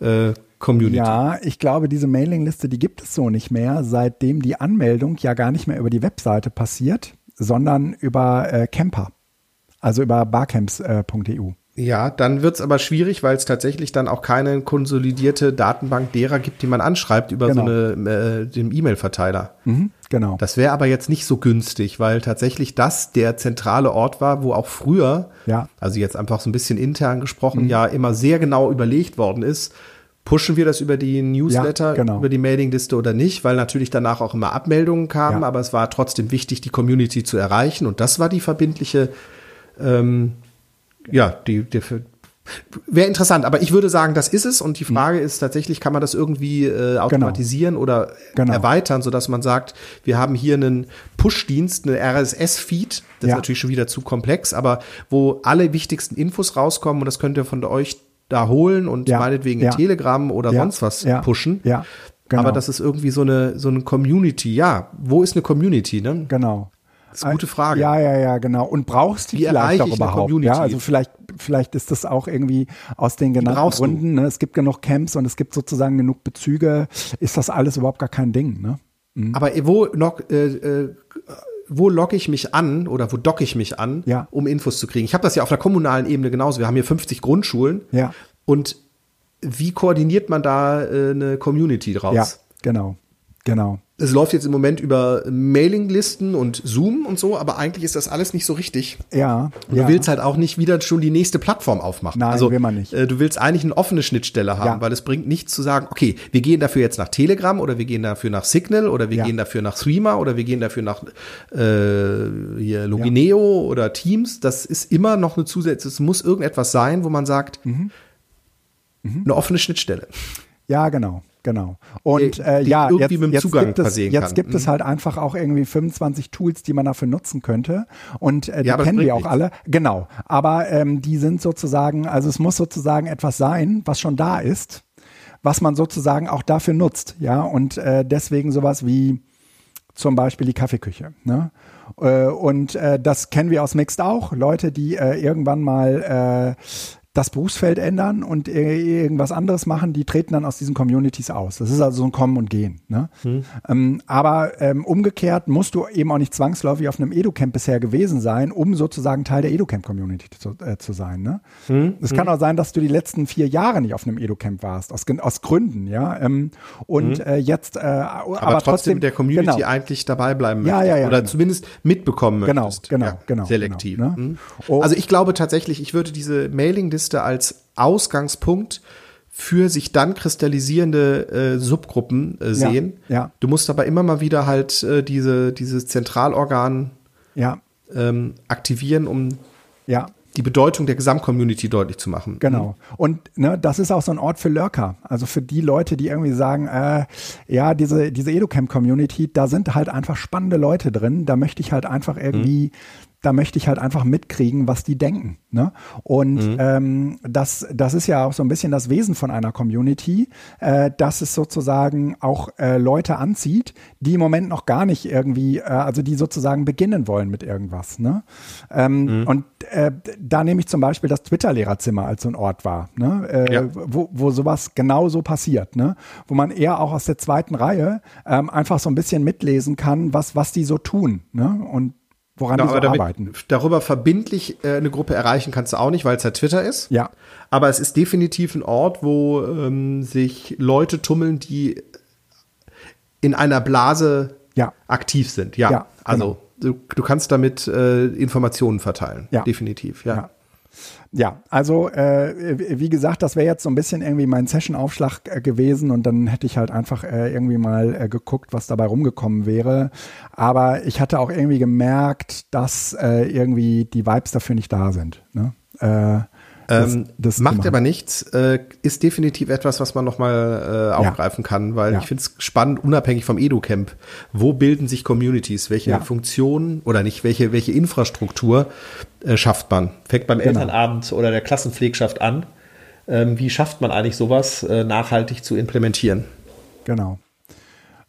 äh, Community. Ja, ich glaube, diese Mailingliste, die gibt es so nicht mehr, seitdem die Anmeldung ja gar nicht mehr über die Webseite passiert, sondern über äh, Camper, also über barcamps.eu. Äh, ja, dann wird's aber schwierig, weil es tatsächlich dann auch keine konsolidierte Datenbank derer gibt, die man anschreibt über genau. so eine, äh, den E-Mail-Verteiler. Mhm, genau. Das wäre aber jetzt nicht so günstig, weil tatsächlich das der zentrale Ort war, wo auch früher, ja. also jetzt einfach so ein bisschen intern gesprochen, mhm. ja immer sehr genau überlegt worden ist, pushen wir das über die Newsletter, ja, genau. über die Mailingliste oder nicht, weil natürlich danach auch immer Abmeldungen kamen, ja. aber es war trotzdem wichtig, die Community zu erreichen und das war die verbindliche ähm, ja, die, die Wäre interessant, aber ich würde sagen, das ist es. Und die Frage ist tatsächlich, kann man das irgendwie äh, genau. automatisieren genau. oder genau. erweitern, sodass man sagt, wir haben hier einen Push-Dienst, eine RSS-Feed, das ja. ist natürlich schon wieder zu komplex, aber wo alle wichtigsten Infos rauskommen und das könnt ihr von euch da holen und ja. meinetwegen in Telegram oder sonst was pushen. Ja. Genau. Aber das ist irgendwie so eine, so eine Community. Ja, wo ist eine Community, ne? Genau. Das ist eine gute Frage. Ja, ja, ja, genau. Und brauchst du Wie vielleicht auch überhaupt? Ja, also vielleicht, vielleicht ist das auch irgendwie aus den genannten Gründen. Ne? Es gibt genug Camps und es gibt sozusagen genug Bezüge. Ist das alles überhaupt gar kein Ding? Ne? Mhm. Aber wo noch, äh, äh, wo logge ich mich an oder wo docke ich mich an, ja. um Infos zu kriegen? Ich habe das ja auf der kommunalen Ebene genauso. Wir haben hier 50 Grundschulen. Ja. Und wie koordiniert man da äh, eine Community draus? Ja, genau. Genau. Es läuft jetzt im Moment über Mailinglisten und Zoom und so, aber eigentlich ist das alles nicht so richtig. Ja. Und ja. du willst halt auch nicht wieder schon die nächste Plattform aufmachen. Nein, also, will man nicht. Äh, du willst eigentlich eine offene Schnittstelle haben, ja. weil es bringt nichts zu sagen, okay, wir gehen dafür jetzt nach Telegram oder wir gehen dafür nach Signal oder wir ja. gehen dafür nach Threema oder wir gehen dafür nach äh, hier Logineo oder Teams. Das ist immer noch eine zusätzliche, es muss irgendetwas sein, wo man sagt, mhm. Mhm. eine offene Schnittstelle. Ja, genau. Genau. Und äh, ja, jetzt, jetzt, gibt, es, jetzt gibt es mhm. halt einfach auch irgendwie 25 Tools, die man dafür nutzen könnte. Und äh, die ja, kennen wir auch nichts. alle. Genau. Aber ähm, die sind sozusagen, also es muss sozusagen etwas sein, was schon da ist, was man sozusagen auch dafür nutzt. Ja, und äh, deswegen sowas wie zum Beispiel die Kaffeeküche. Ne? Äh, und äh, das kennen wir aus Mixed auch. Leute, die äh, irgendwann mal äh, das Berufsfeld ändern und irgendwas anderes machen, die treten dann aus diesen Communities aus. Das ist also so ein Kommen und Gehen. Ne? Hm. Ähm, aber ähm, umgekehrt musst du eben auch nicht zwangsläufig auf einem EduCamp bisher gewesen sein, um sozusagen Teil der EduCamp-Community zu, äh, zu, sein. Ne? Hm. Es kann hm. auch sein, dass du die letzten vier Jahre nicht auf einem EduCamp warst, aus, aus Gründen. ja. Ähm, und hm. äh, jetzt, äh, aber, aber trotzdem der Community genau. eigentlich dabei bleiben möchtest. Ja, ja, ja, oder genau. zumindest mitbekommen genau, möchtest. Genau, ja, genau. Selektiv. Genau, ne? Hm. oh. Also ich glaube tatsächlich, ich würde diese Mailing-Liste Liste als Ausgangspunkt für sich dann kristallisierende äh, Subgruppen äh, sehen. Ja, ja. Du musst aber immer mal wieder halt äh, diese, dieses Zentralorgan ja. ähm, aktivieren, um ja. die Bedeutung der Gesamtcommunity deutlich zu machen. Genau. Und ne, das ist auch so ein Ort für Lurker. Also für die Leute, die irgendwie sagen, äh, ja, diese, diese EduCamp-Community, da sind halt einfach spannende Leute drin. Da möchte ich halt einfach irgendwie mhm da möchte ich halt einfach mitkriegen, was die denken. Ne? Und mhm. ähm, das, das ist ja auch so ein bisschen das Wesen von einer Community, äh, dass es sozusagen auch äh, Leute anzieht, die im Moment noch gar nicht irgendwie, äh, also die sozusagen beginnen wollen mit irgendwas. Ne? Ähm, mhm. Und äh, da nehme ich zum Beispiel das Twitter-Lehrerzimmer als so ein Ort wahr, ne? Äh, ja. wo, wo sowas genau so passiert, ne? wo man eher auch aus der zweiten Reihe ähm, einfach so ein bisschen mitlesen kann, was, was die so tun. Ne? Und woran genau, die so arbeiten. Darüber verbindlich äh, eine Gruppe erreichen kannst du auch nicht, weil es ja Twitter ist. Ja. Aber es ist definitiv ein Ort, wo ähm, sich Leute tummeln, die in einer Blase ja. aktiv sind. Ja. ja also genau. du, du, kannst damit äh, Informationen verteilen. Ja. Definitiv, ja. ja. Ja, also äh, wie gesagt, das wäre jetzt so ein bisschen irgendwie mein Session-Aufschlag äh, gewesen und dann hätte ich halt einfach äh, irgendwie mal äh, geguckt, was dabei rumgekommen wäre. Aber ich hatte auch irgendwie gemerkt, dass äh, irgendwie die Vibes dafür nicht da sind. Ne? Äh, das, ähm, das macht aber nichts, äh, ist definitiv etwas, was man nochmal äh, aufgreifen ja. kann, weil ja. ich finde es spannend, unabhängig vom Edu-Camp. Wo bilden sich Communities? Welche ja. Funktionen oder nicht, welche, welche Infrastruktur äh, schafft man? Fängt beim genau. Elternabend oder der Klassenpflegschaft an? Ähm, wie schafft man eigentlich sowas äh, nachhaltig zu implementieren? Genau.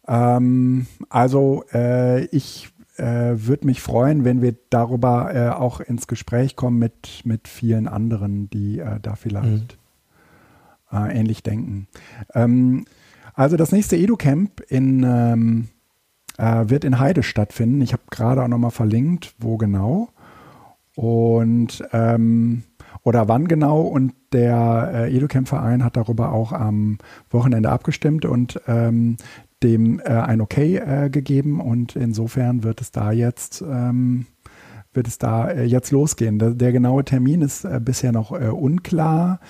Ähm, also äh, ich äh, würde mich freuen, wenn wir darüber äh, auch ins Gespräch kommen mit, mit vielen anderen, die äh, da vielleicht mhm. äh, ähnlich denken. Ähm, also das nächste EduCamp in, ähm, äh, wird in Heide stattfinden. Ich habe gerade auch nochmal verlinkt, wo genau. Und ähm, oder wann genau. Und der äh, EduCamp-Verein hat darüber auch am Wochenende abgestimmt und ähm, dem äh, ein Okay äh, gegeben. Und insofern wird es da jetzt ähm, wird es da äh, jetzt losgehen. Der, der, genaue Termin ist äh, bisher noch äh, unklar.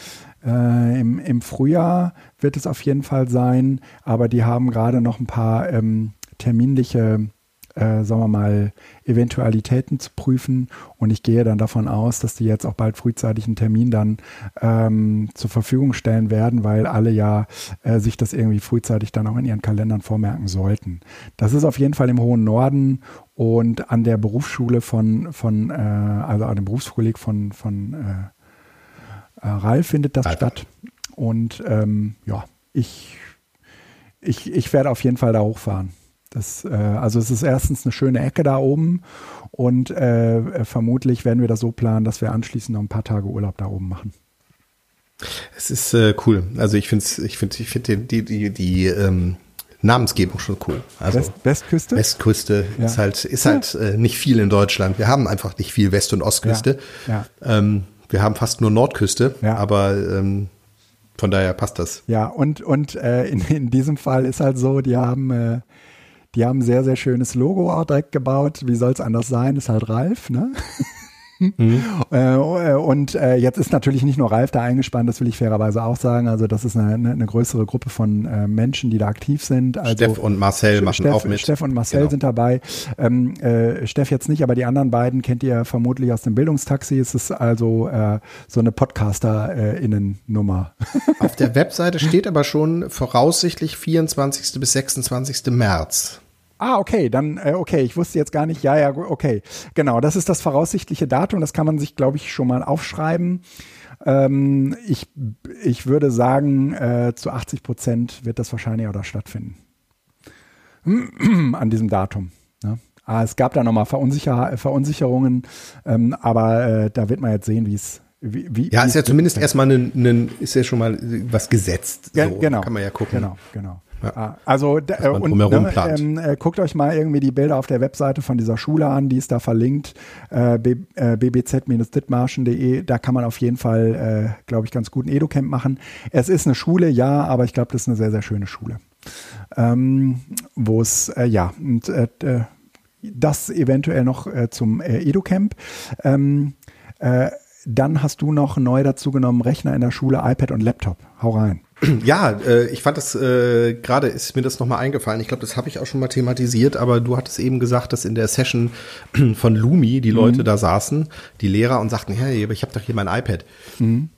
Äh, im, Im Frühjahr wird es auf jeden Fall sein, aber die haben gerade noch ein paar ähm, terminliche äh, sagen wir mal, Eventualitäten zu prüfen. Und ich gehe dann davon aus, dass die jetzt auch bald frühzeitig einen Termin dann ähm, zur Verfügung stellen werden, weil alle ja äh, sich das irgendwie frühzeitig dann auch in ihren Kalendern vormerken sollten. Das ist auf jeden Fall im hohen Norden und an der Berufsschule von, von äh, also an dem Berufskolleg von, von äh, äh, Ralf findet das Alter. statt. Und ähm, ja, ich, ich, ich werde auf jeden Fall da hochfahren. Das, äh, also es ist erstens eine schöne Ecke da oben und äh, vermutlich werden wir das so planen, dass wir anschließend noch ein paar Tage Urlaub da oben machen. Es ist äh, cool. Also ich finde ich finde ich finde die die die ähm, Namensgebung schon cool. Also West, Westküste. Westküste ja. ist halt ist halt äh, nicht viel in Deutschland. Wir haben einfach nicht viel West- und Ostküste. Ja. Ähm, wir haben fast nur Nordküste, aber ähm, von daher passt das. Ja, und, und äh, in, in diesem Fall ist halt so, die haben äh, die haben ein sehr, sehr schönes Logo auch direkt gebaut. Wie soll es anders sein? Ist halt Ralf, ne? Mhm. Äh, und äh, jetzt ist natürlich nicht nur Ralf da eingespannt, das will ich fairerweise auch sagen. Also das ist eine, eine größere Gruppe von äh, Menschen, die da aktiv sind. Also Steff und Marcel machen Steff, auch mit. Steff und Marcel genau. sind dabei. Ähm, äh, Steff jetzt nicht, aber die anderen beiden kennt ihr vermutlich aus dem Bildungstaxi. Es ist also äh, so eine Podcaster-Innen-Nummer. Auf der Webseite steht aber schon voraussichtlich 24. bis 26. März. Ah, okay, dann, äh, okay, ich wusste jetzt gar nicht, ja, ja, okay. Genau, das ist das voraussichtliche Datum, das kann man sich, glaube ich, schon mal aufschreiben. Ähm, ich, ich würde sagen, äh, zu 80 Prozent wird das wahrscheinlich auch da stattfinden. An diesem Datum. Ne? Ah, es gab da nochmal Verunsicher Verunsicherungen, ähm, aber äh, da wird man jetzt sehen, wie es wie, wie, ja, ist ja zumindest erstmal ein, ist ja schon mal was gesetzt. So, genau. Kann man ja gucken. Genau, genau. Ja. Ah, also äh, und, ne, ähm, äh, guckt euch mal irgendwie die Bilder auf der Webseite von dieser Schule an, die ist da verlinkt, äh, äh bbz-ditmarschen.de, da kann man auf jeden Fall, äh, glaube ich, ganz gut ein Educamp machen. Es ist eine Schule, ja, aber ich glaube, das ist eine sehr, sehr schöne Schule. Ähm, Wo es, äh, ja, und das eventuell noch zum Educamp. Ähm, dann hast du noch neu dazu genommen Rechner in der Schule, iPad und Laptop. Hau rein. Ja, äh, ich fand das äh, gerade ist mir das nochmal eingefallen. Ich glaube, das habe ich auch schon mal thematisiert, aber du hattest eben gesagt, dass in der Session von Lumi die Leute mhm. da saßen, die Lehrer und sagten, hey, ich habe doch hier mein iPad. Mhm.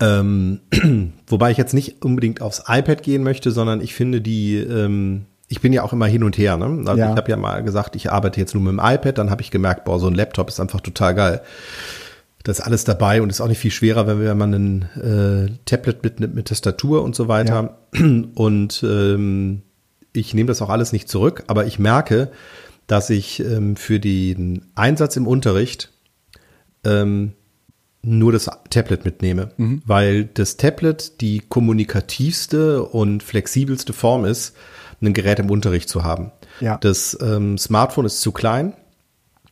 Ähm, wobei ich jetzt nicht unbedingt aufs iPad gehen möchte, sondern ich finde die ähm, ich bin ja auch immer hin und her. Ne? Also ja. ich habe ja mal gesagt, ich arbeite jetzt nur mit dem iPad, dann habe ich gemerkt, boah, so ein Laptop ist einfach total geil. Das ist alles dabei und ist auch nicht viel schwerer, wenn man ein äh, Tablet mitnimmt mit Tastatur und so weiter. Ja. Und ähm, ich nehme das auch alles nicht zurück, aber ich merke, dass ich ähm, für den Einsatz im Unterricht ähm, nur das Tablet mitnehme, mhm. weil das Tablet die kommunikativste und flexibelste Form ist, ein Gerät im Unterricht zu haben. Ja. Das ähm, Smartphone ist zu klein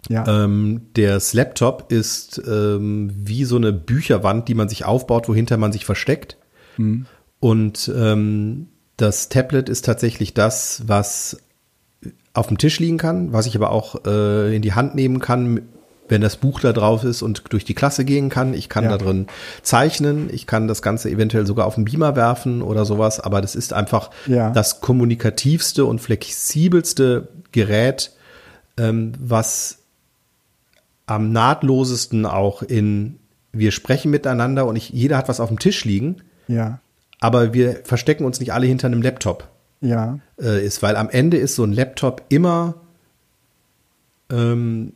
ja. Ähm, der Laptop ist ähm, wie so eine Bücherwand, die man sich aufbaut, wohinter man sich versteckt. Mhm. Und ähm, das Tablet ist tatsächlich das, was auf dem Tisch liegen kann, was ich aber auch äh, in die Hand nehmen kann, wenn das Buch da drauf ist und durch die Klasse gehen kann. Ich kann ja. da drin zeichnen, ich kann das Ganze eventuell sogar auf den Beamer werfen oder sowas, aber das ist einfach ja. das kommunikativste und flexibelste Gerät, ähm, was am nahtlosesten auch in, wir sprechen miteinander und ich, jeder hat was auf dem Tisch liegen. Ja. Aber wir verstecken uns nicht alle hinter einem Laptop. Ja. Äh, ist, weil am Ende ist so ein Laptop immer ähm,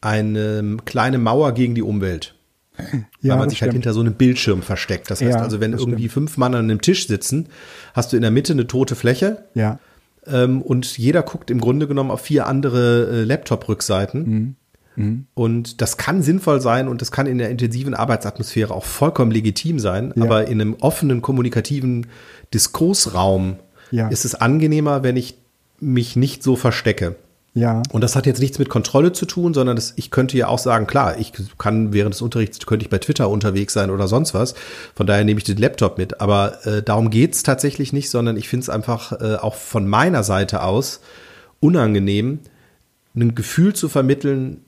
eine kleine Mauer gegen die Umwelt. Ja, weil man sich halt stimmt. halt hinter so einem Bildschirm versteckt. Das heißt ja, also, wenn irgendwie stimmt. fünf Mann an einem Tisch sitzen, hast du in der Mitte eine tote Fläche. Ja. Ähm, und jeder guckt im Grunde genommen auf vier andere äh, Laptop-Rückseiten. Mhm. Mhm. Und das kann sinnvoll sein und das kann in der intensiven Arbeitsatmosphäre auch vollkommen legitim sein. Ja. Aber in einem offenen, kommunikativen Diskursraum ja. ist es angenehmer, wenn ich mich nicht so verstecke. Ja. Und das hat jetzt nichts mit Kontrolle zu tun, sondern das, ich könnte ja auch sagen, klar, ich kann während des Unterrichts, könnte ich bei Twitter unterwegs sein oder sonst was. Von daher nehme ich den Laptop mit. Aber äh, darum geht's tatsächlich nicht, sondern ich finde es einfach äh, auch von meiner Seite aus unangenehm, ein Gefühl zu vermitteln,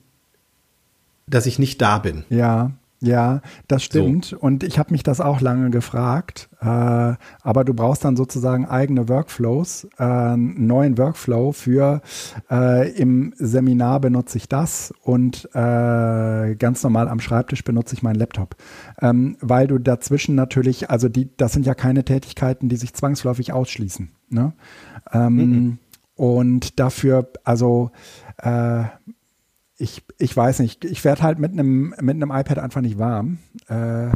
dass ich nicht da bin. Ja, ja, das stimmt. So. Und ich habe mich das auch lange gefragt. Äh, aber du brauchst dann sozusagen eigene Workflows, äh, einen neuen Workflow für äh, im Seminar benutze ich das und äh, ganz normal am Schreibtisch benutze ich meinen Laptop. Ähm, weil du dazwischen natürlich, also die, das sind ja keine Tätigkeiten, die sich zwangsläufig ausschließen. Ne? Ähm, mhm. Und dafür, also äh, ich, ich weiß nicht, ich werde halt mit einem mit einem iPad einfach nicht warm, äh,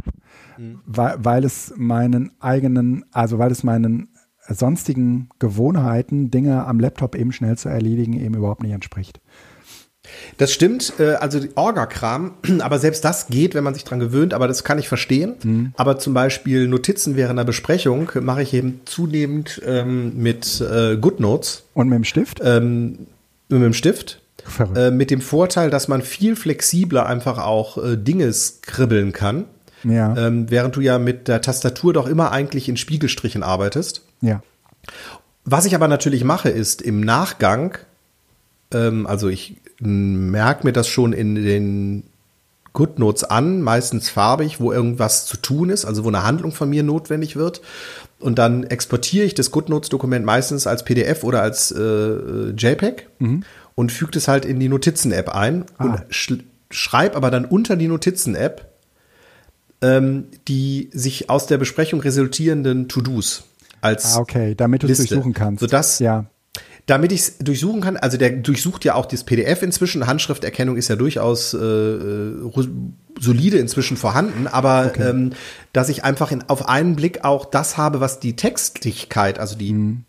mhm. weil, weil es meinen eigenen, also weil es meinen sonstigen Gewohnheiten, Dinge am Laptop eben schnell zu erledigen, eben überhaupt nicht entspricht. Das stimmt, äh, also Orga-Kram, aber selbst das geht, wenn man sich dran gewöhnt, aber das kann ich verstehen. Mhm. Aber zum Beispiel Notizen während einer Besprechung mache ich eben zunehmend ähm, mit äh, GoodNotes. Und mit dem Stift? Ähm, mit dem Stift. Äh, mit dem Vorteil, dass man viel flexibler einfach auch äh, Dinge skribbeln kann. Ja. Ähm, während du ja mit der Tastatur doch immer eigentlich in Spiegelstrichen arbeitest. Ja. Was ich aber natürlich mache, ist im Nachgang, ähm, also ich merke mir das schon in den GoodNotes an, meistens farbig, wo irgendwas zu tun ist, also wo eine Handlung von mir notwendig wird. Und dann exportiere ich das GoodNotes-Dokument meistens als PDF oder als äh, JPEG. Mhm und fügt es halt in die Notizen-App ein ah. und sch schreib aber dann unter die Notizen-App ähm, die sich aus der Besprechung resultierenden To-Dos als ah, okay, damit du es durchsuchen kannst. Sodass, ja. Damit ich es durchsuchen kann, also der durchsucht ja auch das PDF inzwischen. Handschrifterkennung ist ja durchaus äh, äh solide inzwischen vorhanden, aber okay. ähm, dass ich einfach in, auf einen Blick auch das habe, was die Textlichkeit, also die mhm.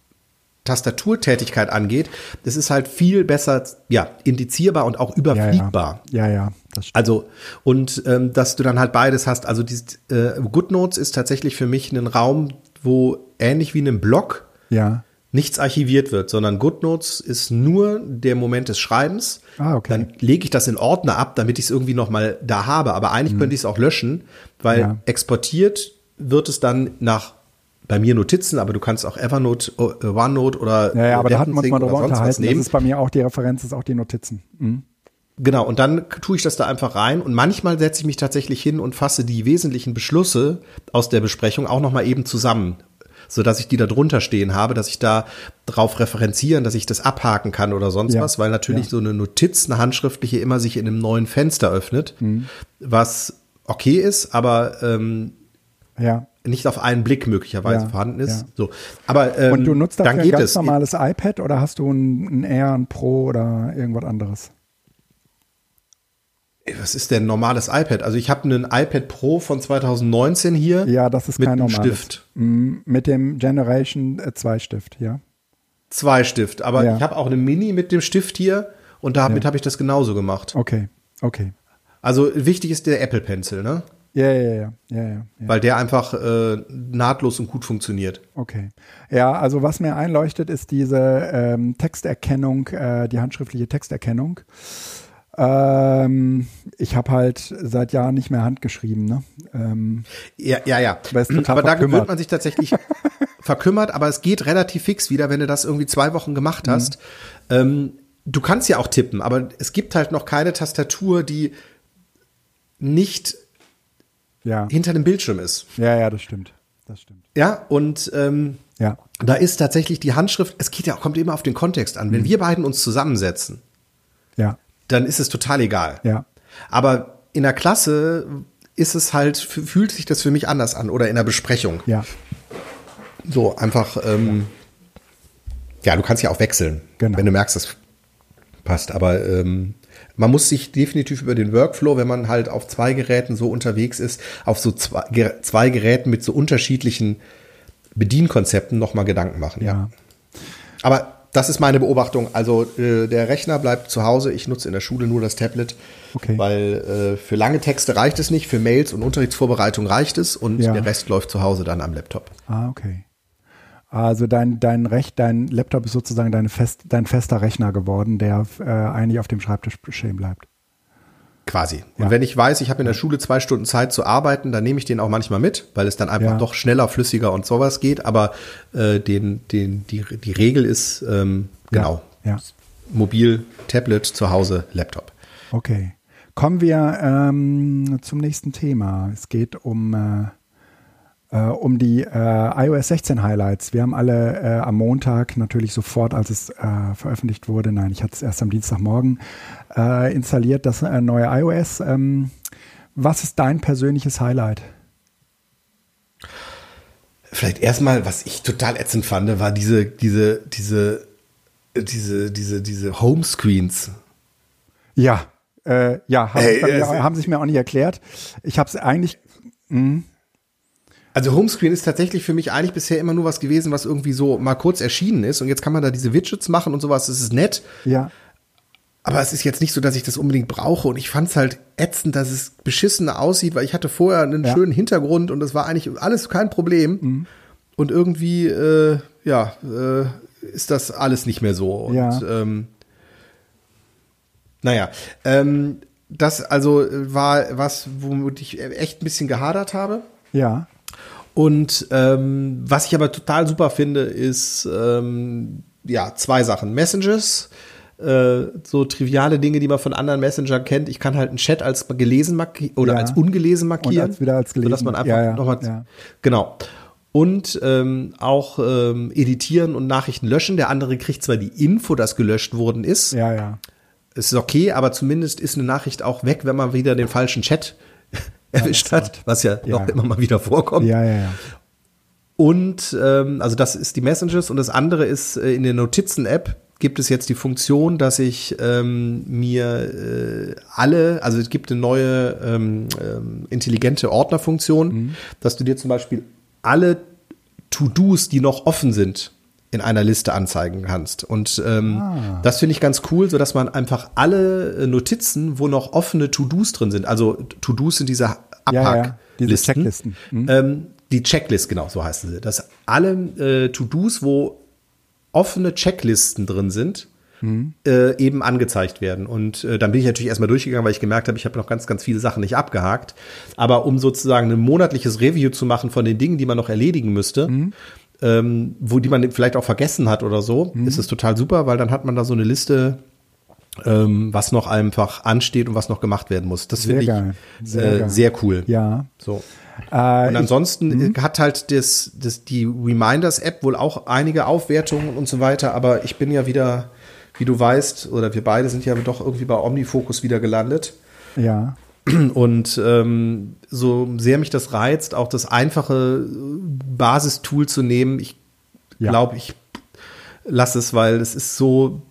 Tastaturtätigkeit angeht, das ist halt viel besser, ja, indizierbar und auch überfliegbar. Ja, ja, ja das stimmt. Also, und ähm, dass du dann halt beides hast. Also, dieses, äh, GoodNotes ist tatsächlich für mich ein Raum, wo ähnlich wie in einem Blog ja. nichts archiviert wird, sondern GoodNotes ist nur der Moment des Schreibens. Ah, okay. Dann lege ich das in Ordner ab, damit ich es irgendwie nochmal da habe. Aber eigentlich hm. könnte ich es auch löschen, weil ja. exportiert wird es dann nach bei mir Notizen, aber du kannst auch Evernote, äh, OneNote oder Ja, ja aber da hatten wir uns mal drüber unterhalten. Das ist bei mir auch die Referenz, ist auch die Notizen. Mhm. Genau, und dann tue ich das da einfach rein und manchmal setze ich mich tatsächlich hin und fasse die wesentlichen Beschlüsse aus der Besprechung auch nochmal eben zusammen, so dass ich die da drunter stehen habe, dass ich da drauf referenzieren, dass ich das abhaken kann oder sonst ja. was, weil natürlich ja. so eine Notiz, eine handschriftliche immer sich in einem neuen Fenster öffnet, mhm. was okay ist, aber ähm, ja nicht auf einen Blick möglicherweise ja, vorhanden ist. Ja. So, aber ähm, und du nutzt dafür dann geht ein ganz es. normales iPad oder hast du ein, ein Air, ein Pro oder irgendwas anderes? Was ist denn ein normales iPad? Also ich habe einen iPad Pro von 2019 hier. Ja, das ist mit kein normales. Stift. Mm, mit dem Generation 2 äh, Stift, ja. Zwei Stift, aber ja. ich habe auch eine Mini mit dem Stift hier und damit ja. habe ich das genauso gemacht. Okay, okay. Also wichtig ist der Apple Pencil, ne? Ja, ja, ja, ja, ja, Weil der einfach äh, nahtlos und gut funktioniert. Okay. Ja, also was mir einleuchtet, ist diese ähm, Texterkennung, äh, die handschriftliche Texterkennung. Ähm, ich habe halt seit Jahren nicht mehr handgeschrieben, ne? Ähm, ja, ja, ja. Aber da gewöhnt man sich tatsächlich verkümmert, aber es geht relativ fix wieder, wenn du das irgendwie zwei Wochen gemacht mhm. hast. Mhm. Ähm, du kannst ja auch tippen, aber es gibt halt noch keine Tastatur, die nicht ja. hinter dem Bildschirm ist. Ja, ja, das stimmt. Das stimmt. Ja, und ähm, ja. da ist tatsächlich die Handschrift, es geht ja, kommt immer auf den Kontext an. Wenn mhm. wir beiden uns zusammensetzen, ja. dann ist es total egal. Ja. Aber in der Klasse ist es halt, fühlt sich das für mich anders an oder in der Besprechung. Ja. So, einfach, ähm, ja. ja, du kannst ja auch wechseln, genau. wenn du merkst, das passt. Aber ähm, man muss sich definitiv über den Workflow, wenn man halt auf zwei Geräten so unterwegs ist, auf so zwei, zwei Geräten mit so unterschiedlichen Bedienkonzepten nochmal Gedanken machen. Ja. Aber das ist meine Beobachtung. Also äh, der Rechner bleibt zu Hause. Ich nutze in der Schule nur das Tablet, okay. weil äh, für lange Texte reicht es nicht, für Mails und Unterrichtsvorbereitung reicht es und ja. der Rest läuft zu Hause dann am Laptop. Ah, okay. Also dein, dein Recht, dein Laptop ist sozusagen dein, fest, dein fester Rechner geworden, der äh, eigentlich auf dem Schreibtisch stehen bleibt. Quasi. Und ja. wenn ich weiß, ich habe in der Schule zwei Stunden Zeit zu arbeiten, dann nehme ich den auch manchmal mit, weil es dann einfach ja. doch schneller, flüssiger und sowas geht. Aber äh, den, den, die, die Regel ist ähm, genau. Ja. Mobil, Tablet, zu Hause, Laptop. Okay. Kommen wir ähm, zum nächsten Thema. Es geht um äh, äh, um die äh, iOS 16 Highlights. Wir haben alle äh, am Montag natürlich sofort, als es äh, veröffentlicht wurde, nein, ich hatte es erst am Dienstagmorgen äh, installiert, das äh, neue iOS. Ähm, was ist dein persönliches Highlight? Vielleicht erstmal, was ich total ätzend fand, war diese, diese, diese, diese, diese, diese Homescreens. Ja, äh, ja, haben, hey, sich mir, haben, sich mir auch nicht erklärt. Ich habe es eigentlich. Mh. Also Homescreen ist tatsächlich für mich eigentlich bisher immer nur was gewesen, was irgendwie so mal kurz erschienen ist. Und jetzt kann man da diese Widgets machen und sowas. Das ist nett. Ja. Aber es ist jetzt nicht so, dass ich das unbedingt brauche. Und ich fand es halt ätzend, dass es beschissen aussieht, weil ich hatte vorher einen ja. schönen Hintergrund und das war eigentlich alles kein Problem. Mhm. Und irgendwie, äh, ja, äh, ist das alles nicht mehr so. Und, ja. ähm, naja, ähm, das also war was, womit ich echt ein bisschen gehadert habe. Ja. Und ähm, was ich aber total super finde, ist ähm, ja zwei Sachen. Messages, äh, so triviale Dinge, die man von anderen Messengern kennt. Ich kann halt einen Chat als gelesen markieren oder ja. als ungelesen markieren, Und als wieder als gelesen. sodass man einfach ja, ja. nochmal ja. genau. Und ähm, auch ähm, editieren und Nachrichten löschen. Der andere kriegt zwar die Info, dass gelöscht worden ist. Ja, ja. Es ist okay, aber zumindest ist eine Nachricht auch weg, wenn man wieder den falschen Chat erwischt hat, was ja, doch immer mal wieder vorkommt. Ja, ja, ja. Und ähm, also das ist die Messages und das andere ist äh, in der Notizen-App gibt es jetzt die Funktion, dass ich ähm, mir äh, alle, also es gibt eine neue ähm, ähm, intelligente Ordnerfunktion, mhm. dass du dir zum Beispiel alle To-Dos, die noch offen sind, in einer Liste anzeigen kannst. Und ähm, ah. das finde ich ganz cool, so dass man einfach alle äh, Notizen, wo noch offene To-Dos drin sind, also To-Dos sind diese Abhacklisten, ja, ja. Checklisten. Mhm. Ähm, die Checklist, genau, so heißen sie. Dass alle äh, To-Dos, wo offene Checklisten drin sind, mhm. äh, eben angezeigt werden. Und äh, dann bin ich natürlich erstmal durchgegangen, weil ich gemerkt habe, ich habe noch ganz, ganz viele Sachen nicht abgehakt. Aber um sozusagen ein monatliches Review zu machen von den Dingen, die man noch erledigen müsste, mhm ähm, wo die man vielleicht auch vergessen hat oder so, mhm. ist es total super, weil dann hat man da so eine Liste, ähm, was noch einfach ansteht und was noch gemacht werden muss. Das finde ich sehr, äh, sehr, cool. Ja. So. Äh, und ansonsten ich, mhm. hat halt das, das, die Reminders-App wohl auch einige Aufwertungen und so weiter, aber ich bin ja wieder, wie du weißt, oder wir beide sind ja doch irgendwie bei Omnifocus wieder gelandet. Ja. Und ähm, so sehr mich das reizt, auch das einfache Basistool zu nehmen, ich ja. glaube, ich lasse es, weil es ist so,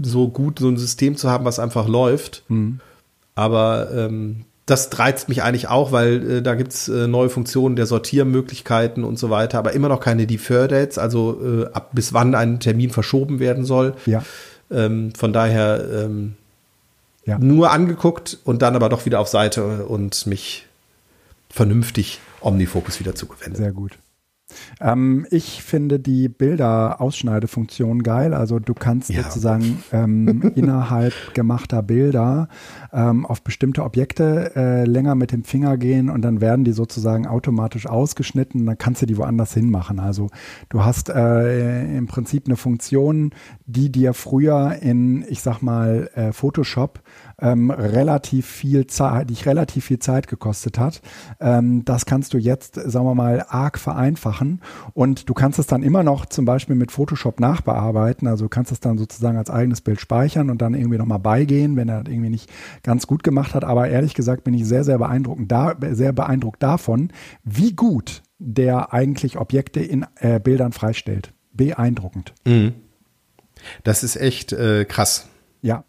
so gut, so ein System zu haben, was einfach läuft. Mhm. Aber ähm, das reizt mich eigentlich auch, weil äh, da gibt's äh, neue Funktionen der Sortiermöglichkeiten und so weiter, aber immer noch keine Defer Dates, also äh, ab bis wann ein Termin verschoben werden soll. Ja. Ähm, von daher ähm, ja. nur angeguckt und dann aber doch wieder auf Seite und mich vernünftig Omnifocus wieder zugewendet. Sehr gut. Ähm, ich finde die Bilder-Ausschneidefunktion geil. Also du kannst ja. sozusagen ähm, innerhalb gemachter Bilder ähm, auf bestimmte Objekte äh, länger mit dem Finger gehen und dann werden die sozusagen automatisch ausgeschnitten. Dann kannst du die woanders hinmachen. Also du hast äh, im Prinzip eine Funktion, die dir früher in, ich sag mal, äh, Photoshop ähm, relativ viel Zeit, dich relativ viel Zeit gekostet hat. Ähm, das kannst du jetzt, sagen wir mal, arg vereinfachen und du kannst es dann immer noch zum Beispiel mit Photoshop nachbearbeiten. Also du kannst es dann sozusagen als eigenes Bild speichern und dann irgendwie nochmal beigehen, wenn er das irgendwie nicht ganz gut gemacht hat. Aber ehrlich gesagt bin ich sehr, sehr beeindruckend, da, sehr beeindruckt davon, wie gut der eigentlich Objekte in äh, Bildern freistellt. Beeindruckend. Mhm. Das ist echt äh, krass. Ja.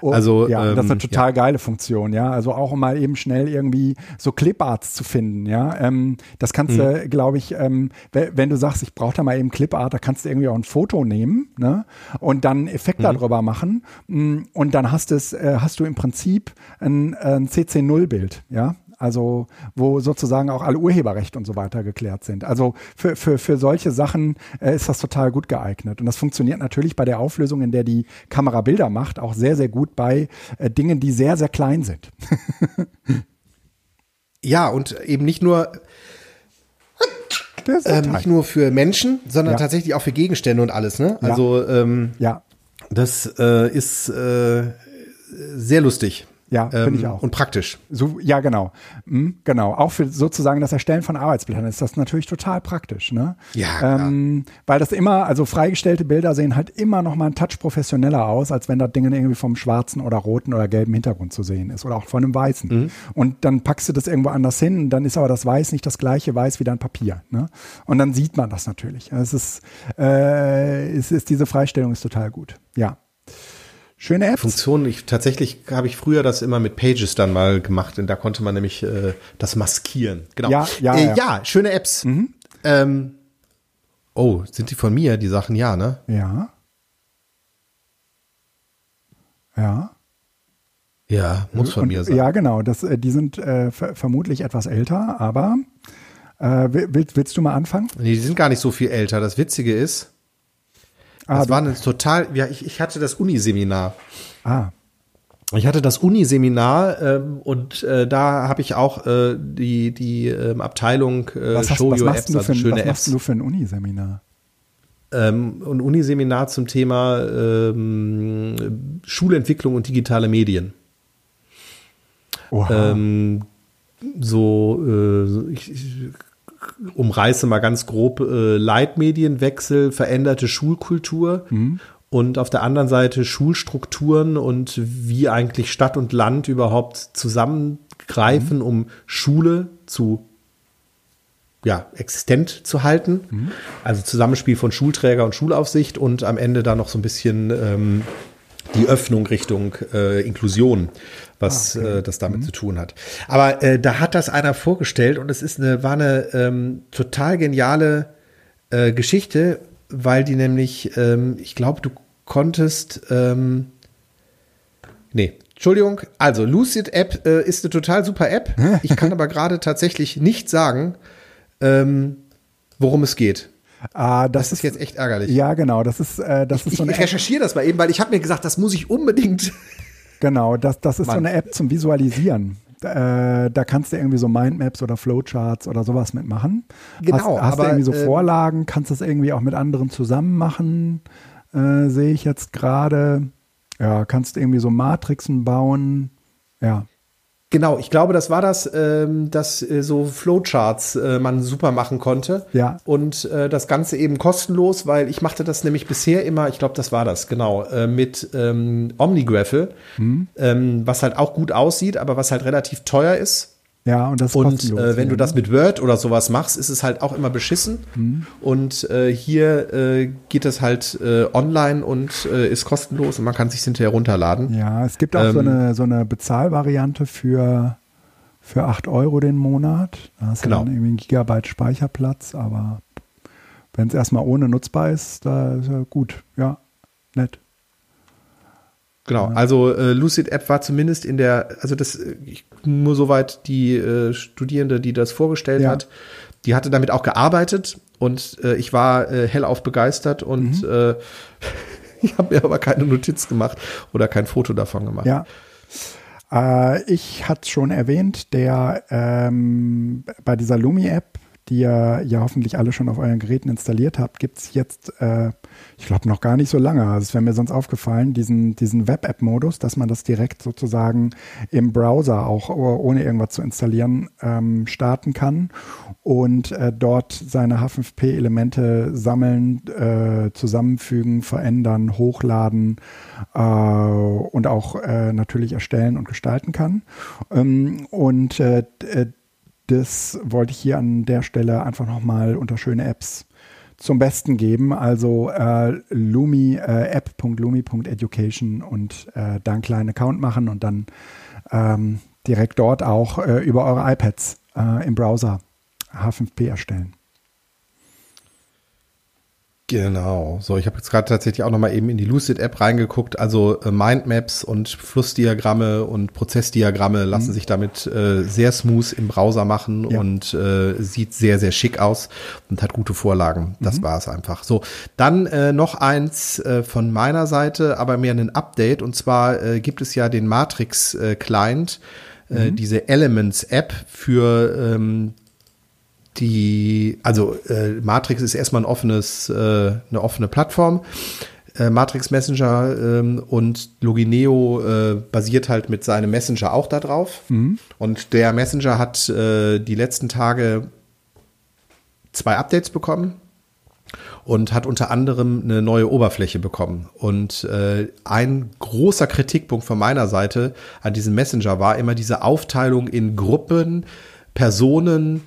Oh, also ja, ähm, das ist eine total ja. geile Funktion, ja. Also auch um mal eben schnell irgendwie so Cliparts zu finden, ja. Ähm, das kannst du, glaube ich, ähm, we- wenn du sagst, ich brauche da mal eben Clipart, da kannst du irgendwie auch ein Foto nehmen, ne? Und dann Effekt darüber machen. Mm, Und dann hast es, äh, hast du im Prinzip ein, ein CC0-Bild, ja. Also, wo sozusagen auch alle Urheberrechte und so weiter geklärt sind. Also für, für, für solche Sachen äh, ist das total gut geeignet. Und das funktioniert natürlich bei der Auflösung, in der die Kamera Bilder macht, auch sehr, sehr gut bei äh, Dingen, die sehr, sehr klein sind. Ja, und eben nicht nur, ähm, nicht nur für Menschen, sondern Ja. tatsächlich auch für Gegenstände und alles, ne? Also ähm, ja, das äh, ist äh, sehr lustig. Ja, finde ich Ähm, auch. Und praktisch. So, ja, genau. Mhm, genau. Auch für sozusagen das Erstellen von Arbeitsblättern ist das natürlich total praktisch. Ne? Ja. Ähm, weil das immer, also freigestellte Bilder sehen halt immer noch mal einen Touch professioneller aus, als wenn das Ding irgendwie vom schwarzen oder roten oder gelben Hintergrund zu sehen ist oder auch von einem weißen. Mhm. Und dann packst du das irgendwo anders hin und dann ist aber das Weiß nicht das gleiche Weiß wie dein Papier. Ne? Und dann sieht man das natürlich. Es ist, äh, es ist, diese Freistellung ist total gut. Ja. Schöne Apps. Funktion, ich tatsächlich habe ich früher das immer mit Pages dann mal gemacht und da konnte man nämlich äh, das maskieren. Genau. Ja, ja, äh, ja. Mhm. ja schöne Apps. Ähm, oh, sind die von mir, die Sachen? Ja, ne? Ja. Ja. Ja, muss von Und, mir sein. Ja, genau. Das, äh, die sind äh, ver vermutlich etwas älter, aber äh, willst, willst du mal anfangen? Nee, die sind gar nicht so viel älter. Das Witzige ist, Ah, das war eine total, ja, ich, ich hatte das Uniseminar. ah, Ich hatte das Uniseminar ähm, und äh, da habe ich auch äh, die, die ähm, Abteilung äh, was, hast, Show was, Your machst Apps, du für also ein, schöne was machst Apps. du für ein Uniseminar? Ähm, ein Uniseminar zum Thema ähm, Schulentwicklung und digitale Medien. Oha. Ähm, so, äh, ich, ich umreiße mal ganz grob äh, Leitmedienwechsel, veränderte Schulkultur und auf der anderen Seite Schulstrukturen und wie eigentlich Stadt und Land überhaupt zusammengreifen, um Schule zu ja, existent zu halten. Also Zusammenspiel von Schulträger und Schulaufsicht und am Ende dann noch so ein bisschen ähm, die Öffnung Richtung äh, Inklusion, was äh, das damit zu tun hat. Aber äh, da hat das einer vorgestellt und es ist eine, war eine ähm, total geniale äh, Geschichte, weil die nämlich, ähm, ich glaube, du konntest, ähm, nee, Entschuldigung, also Lucid App äh, ist eine total super App. Ich kann aber gerade tatsächlich nicht sagen, ähm, worum es geht. ah, das, Das ist jetzt echt ärgerlich. Ja, genau. Das ist, äh, das ist Ich, so eine ich App. recherchiere das mal eben, weil ich habe mir gesagt, das muss ich unbedingt. Genau, das, das ist so Mann. eine App zum Visualisieren. Äh, da kannst du irgendwie so Mindmaps oder Flowcharts oder sowas mitmachen. Genau, Hast, hast du aber, irgendwie so ähm, Vorlagen, kannst das irgendwie auch mit anderen zusammen machen, äh, sehe ich jetzt gerade. Ja, kannst irgendwie so Matrixen bauen. Ja, Genau, ich glaube, das war das, ähm, dass äh, so Flowcharts äh, man super machen konnte. Ja. Und äh, das Ganze eben kostenlos, weil ich machte das nämlich bisher immer, ich glaube, das war das, genau, äh, mit ähm, OmniGraffle, Mhm. ähm, was halt auch gut aussieht, aber was halt relativ teuer ist. Ja, und das ist Und äh, wenn ja, du das mit Word oder sowas machst, ist es halt auch immer beschissen. Mhm. Und äh, hier äh, geht es halt äh, online und äh, ist kostenlos und man kann sich hinterher runterladen. Ja, es gibt auch so Ähm, eine, so eine Bezahlvariante für, für 8 Euro den Monat. Da hast Genau. du dann irgendwie einen Gigabyte Speicherplatz, aber wenn es erstmal ohne nutzbar ist, da ist ja gut. Ja, nett. Genau, also äh, Lucid App war zumindest in der, also das ich, nur soweit die äh, Studierende, die das vorgestellt Ja. hat, die hatte damit auch gearbeitet und äh, ich war äh, hellauf begeistert und Mhm. äh, ich habe mir aber keine Notiz gemacht oder kein Foto davon gemacht. Ja. Äh, ich hatte es schon erwähnt, der ähm, bei dieser Lumi-App, die ihr ja hoffentlich alle schon auf euren Geräten installiert habt, gibt es jetzt, äh, ich glaube, noch gar nicht so lange, also es wäre mir sonst aufgefallen, diesen, diesen Web-App-Modus, dass man das direkt sozusagen im Browser auch oh- ohne irgendwas zu installieren ähm, starten kann und äh, dort seine H5P-Elemente sammeln, äh, zusammenfügen, verändern, hochladen äh, und auch äh, natürlich erstellen und gestalten kann. Ähm, und äh, äh, das wollte ich hier an der Stelle einfach nochmal unter schöne Apps zum Besten geben. Also äh, Lumi, äh, app.lumi.education und äh, da einen kleinen Account machen und dann ähm, direkt dort auch äh, über eure iPads äh, im Browser H5P erstellen. Genau. So, ich habe jetzt gerade tatsächlich auch noch mal eben in die Lucid App reingeguckt. Also äh, Mindmaps und Flussdiagramme und Prozessdiagramme lassen mhm. sich damit äh, sehr smooth im Browser machen ja. und äh, sieht sehr sehr schick aus und hat gute Vorlagen. Das mhm. war es einfach. So, dann äh, noch eins äh, von meiner Seite, aber mehr ein Update und zwar äh, gibt es ja den Matrix Client. Mhm. diese Elements App für ähm, die, also äh, Matrix ist erstmal ein offenes, äh, eine offene Plattform. Äh, Matrix Messenger ähm, und Logineo äh, basiert halt mit seinem Messenger auch darauf. Mhm. Und der Messenger hat äh, die letzten Tage zwei Updates bekommen und hat unter anderem eine neue Oberfläche bekommen. Und äh, ein großer Kritikpunkt von meiner Seite an diesem Messenger war immer diese Aufteilung in Gruppen, Personen,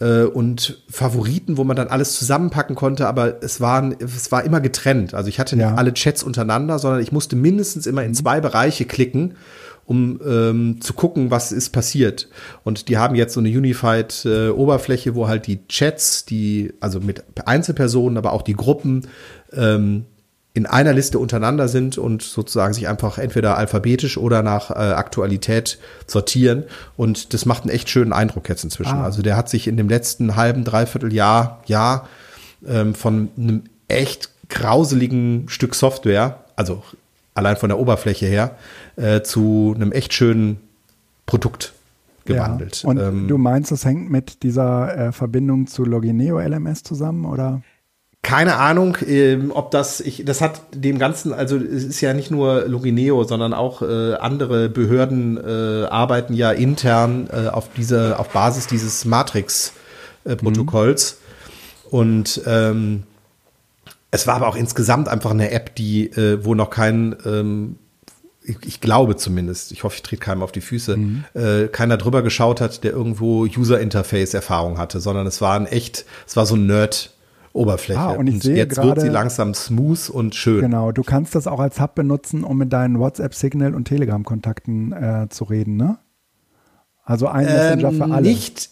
äh, und Favoriten, wo man dann alles zusammenpacken konnte, aber es waren, es war immer getrennt. Also ich hatte nicht ja. alle Chats untereinander, sondern ich musste mindestens immer in zwei Bereiche klicken, um ähm, zu gucken, was ist passiert. Und die haben jetzt so eine Unified äh, Oberfläche, wo halt die Chats, die, also mit Einzelpersonen, aber auch die Gruppen, ähm, in einer Liste untereinander sind und sozusagen sich einfach entweder alphabetisch oder nach äh, Aktualität sortieren. Und das macht einen echt schönen Eindruck jetzt inzwischen. Ah. Also der hat sich in dem letzten halben, dreiviertel Jahr, Jahr ähm, von einem echt grauseligen Stück Software, also allein von der Oberfläche her, äh, zu einem echt schönen Produkt gewandelt. Ja. Und ähm, du meinst, das hängt mit dieser äh, Verbindung zu Logineo LMS zusammen, oder? Keine Ahnung, ähm, ob das, ich, das hat dem Ganzen, also es ist ja nicht nur Logineo, sondern auch äh, andere Behörden äh, arbeiten ja intern äh, auf diese, auf Basis dieses Matrix-Protokolls. Mhm. Und ähm, es war aber auch insgesamt einfach eine App, die, äh, wo noch kein ähm, ich, ich, glaube zumindest, ich hoffe, ich trete keinem auf die Füße, mhm. äh, keiner drüber geschaut hat, der irgendwo User Interface Erfahrung hatte, sondern es war ein echt, es war so ein Nerd Oberfläche. Ah, und ich und sehe jetzt grade, wird sie langsam smooth und schön. Genau, du kannst das auch als Hub benutzen, um mit deinen WhatsApp-Signal und Telegram-Kontakten äh, zu reden, ne? Also ein Messenger ähm, für alle. Nicht.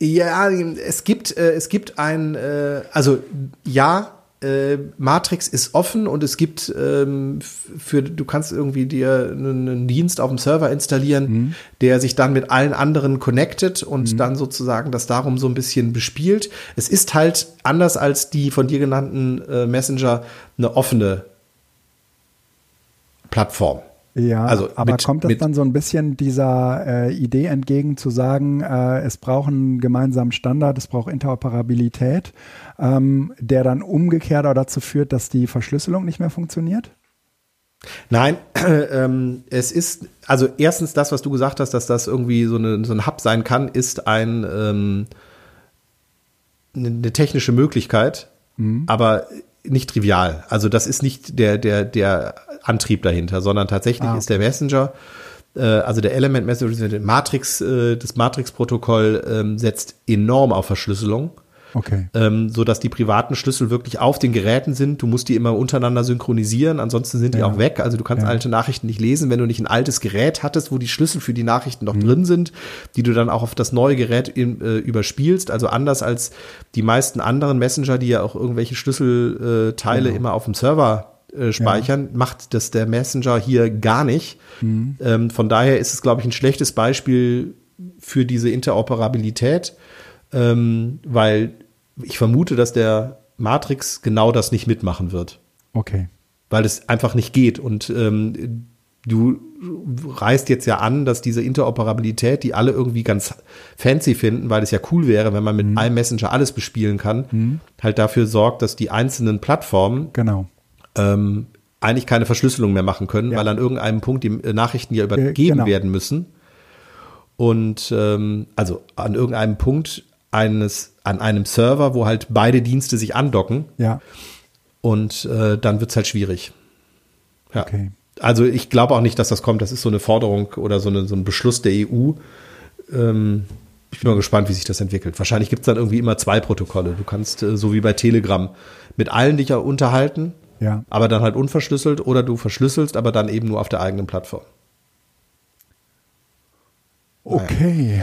Ja, es gibt, äh, es gibt ein, äh, also ja, äh, Matrix ist offen und es gibt ähm, für du kannst irgendwie dir einen, einen, Dienst auf dem Server installieren, mhm. der sich dann mit allen anderen connectet und mhm. dann sozusagen das darum so ein bisschen bespielt. Es ist halt anders als die von dir genannten äh, Messenger eine offene Plattform. Ja, also aber mit, kommt das dann so ein bisschen dieser äh, Idee entgegen zu sagen, äh, es braucht einen gemeinsamen Standard, es braucht Interoperabilität, ähm, der dann umgekehrt auch dazu führt, dass die Verschlüsselung nicht mehr funktioniert? Nein, äh, ähm, es ist, also erstens das, was du gesagt hast, dass das irgendwie so, eine, so ein Hub sein kann, ist ein, ähm, eine technische Möglichkeit, mhm. aber nicht trivial. Also das ist nicht der, der, der Antrieb dahinter, sondern tatsächlich ah, okay. ist der Messenger, äh, also der Element Messenger, Matrix, äh, das Matrix-Protokoll ähm, setzt enorm auf Verschlüsselung. Okay. Ähm, so dass die privaten Schlüssel wirklich auf den Geräten sind. Du musst die immer untereinander synchronisieren, ansonsten sind die ja. auch weg. Also du kannst ja. alte Nachrichten nicht lesen, wenn du nicht ein altes Gerät hattest, wo die Schlüssel für die Nachrichten noch mhm. drin sind, die du dann auch auf das neue Gerät in, äh, überspielst. Also anders als die meisten anderen Messenger, die ja auch irgendwelche Schlüsselteile genau. immer auf dem Server äh, speichern, ja. macht das der Messenger hier gar nicht. Mhm. Ähm, von daher ist es, glaube ich, ein schlechtes Beispiel für diese Interoperabilität, ähm, weil ich vermute, dass der Matrix genau das nicht mitmachen wird. Okay. Weil es einfach nicht geht. Und ähm, du reißt jetzt ja an, dass diese Interoperabilität, die alle irgendwie ganz fancy finden, weil es ja cool wäre, wenn man mit mhm. einem Messenger alles bespielen kann, mhm. halt dafür sorgt, dass die einzelnen Plattformen genau ähm, eigentlich keine Verschlüsselung mehr machen können, ja. weil an irgendeinem Punkt die äh, Nachrichten ja übergeben genau. werden müssen. Und ähm, also an irgendeinem Punkt eines, an einem Server, wo halt beide Dienste sich andocken. Ja. Und äh, dann es halt schwierig. Ja. Okay. Also ich glaube auch nicht, dass das kommt. Das ist so eine Forderung oder so, eine, so ein Beschluss der EU. Ähm, ich bin mal gespannt, wie sich das entwickelt. Wahrscheinlich gibt es dann irgendwie immer zwei Protokolle. Du kannst, äh, so wie bei Telegram, mit allen dich unterhalten, Ja. aber dann halt unverschlüsselt oder du verschlüsselst, aber dann eben nur auf der eigenen Plattform. Okay.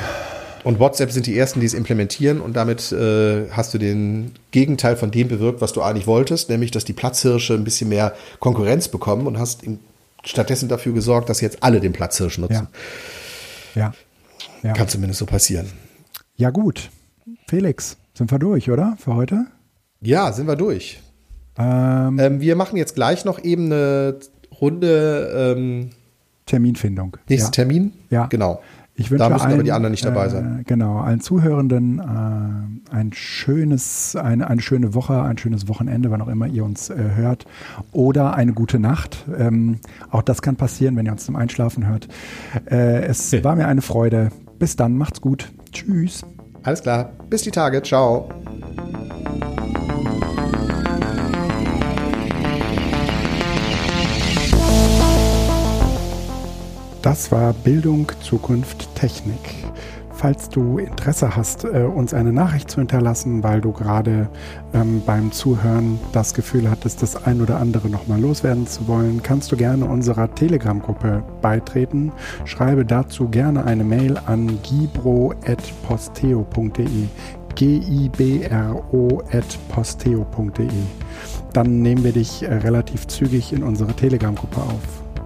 Und WhatsApp sind die ersten, die es implementieren und damit äh, hast du den Gegenteil von dem bewirkt, was du eigentlich wolltest, nämlich dass die Platzhirsche ein bisschen mehr Konkurrenz bekommen und hast stattdessen dafür gesorgt, dass jetzt alle den Platzhirsch nutzen. Ja. Ja. Kann zumindest so passieren. ja, gut. Felix, sind wir durch, oder? Für heute? Ja, sind wir durch. Ähm, Ähm, wir machen jetzt gleich noch eben eine Runde ähm, Terminfindung. nächsten ja. Termin. Ja. Genau. Ich wünsche Da müssen aber allen, die anderen nicht dabei sein. Äh, genau, allen Zuhörenden äh, ein schönes, eine, eine schöne Woche, ein schönes Wochenende, wann auch immer ihr uns äh, hört. Oder eine gute Nacht. Ähm, auch das kann passieren, wenn ihr uns zum Einschlafen hört. Äh, es war mir eine Freude. Bis dann, macht's gut. Tschüss. Alles klar. Bis die Tage. Ciao. Das war Bildung, Zukunft, Technik. Falls du Interesse hast, äh, uns eine Nachricht zu hinterlassen, weil du gerade ähm, beim Zuhören das Gefühl hattest, das ein oder andere nochmal loswerden zu wollen, kannst du gerne unserer Telegram-Gruppe beitreten. Schreibe dazu gerne eine Mail an gibro.posteo.de gibro.posteo.de Dann nehmen wir dich äh, relativ zügig in unsere Telegram-Gruppe auf.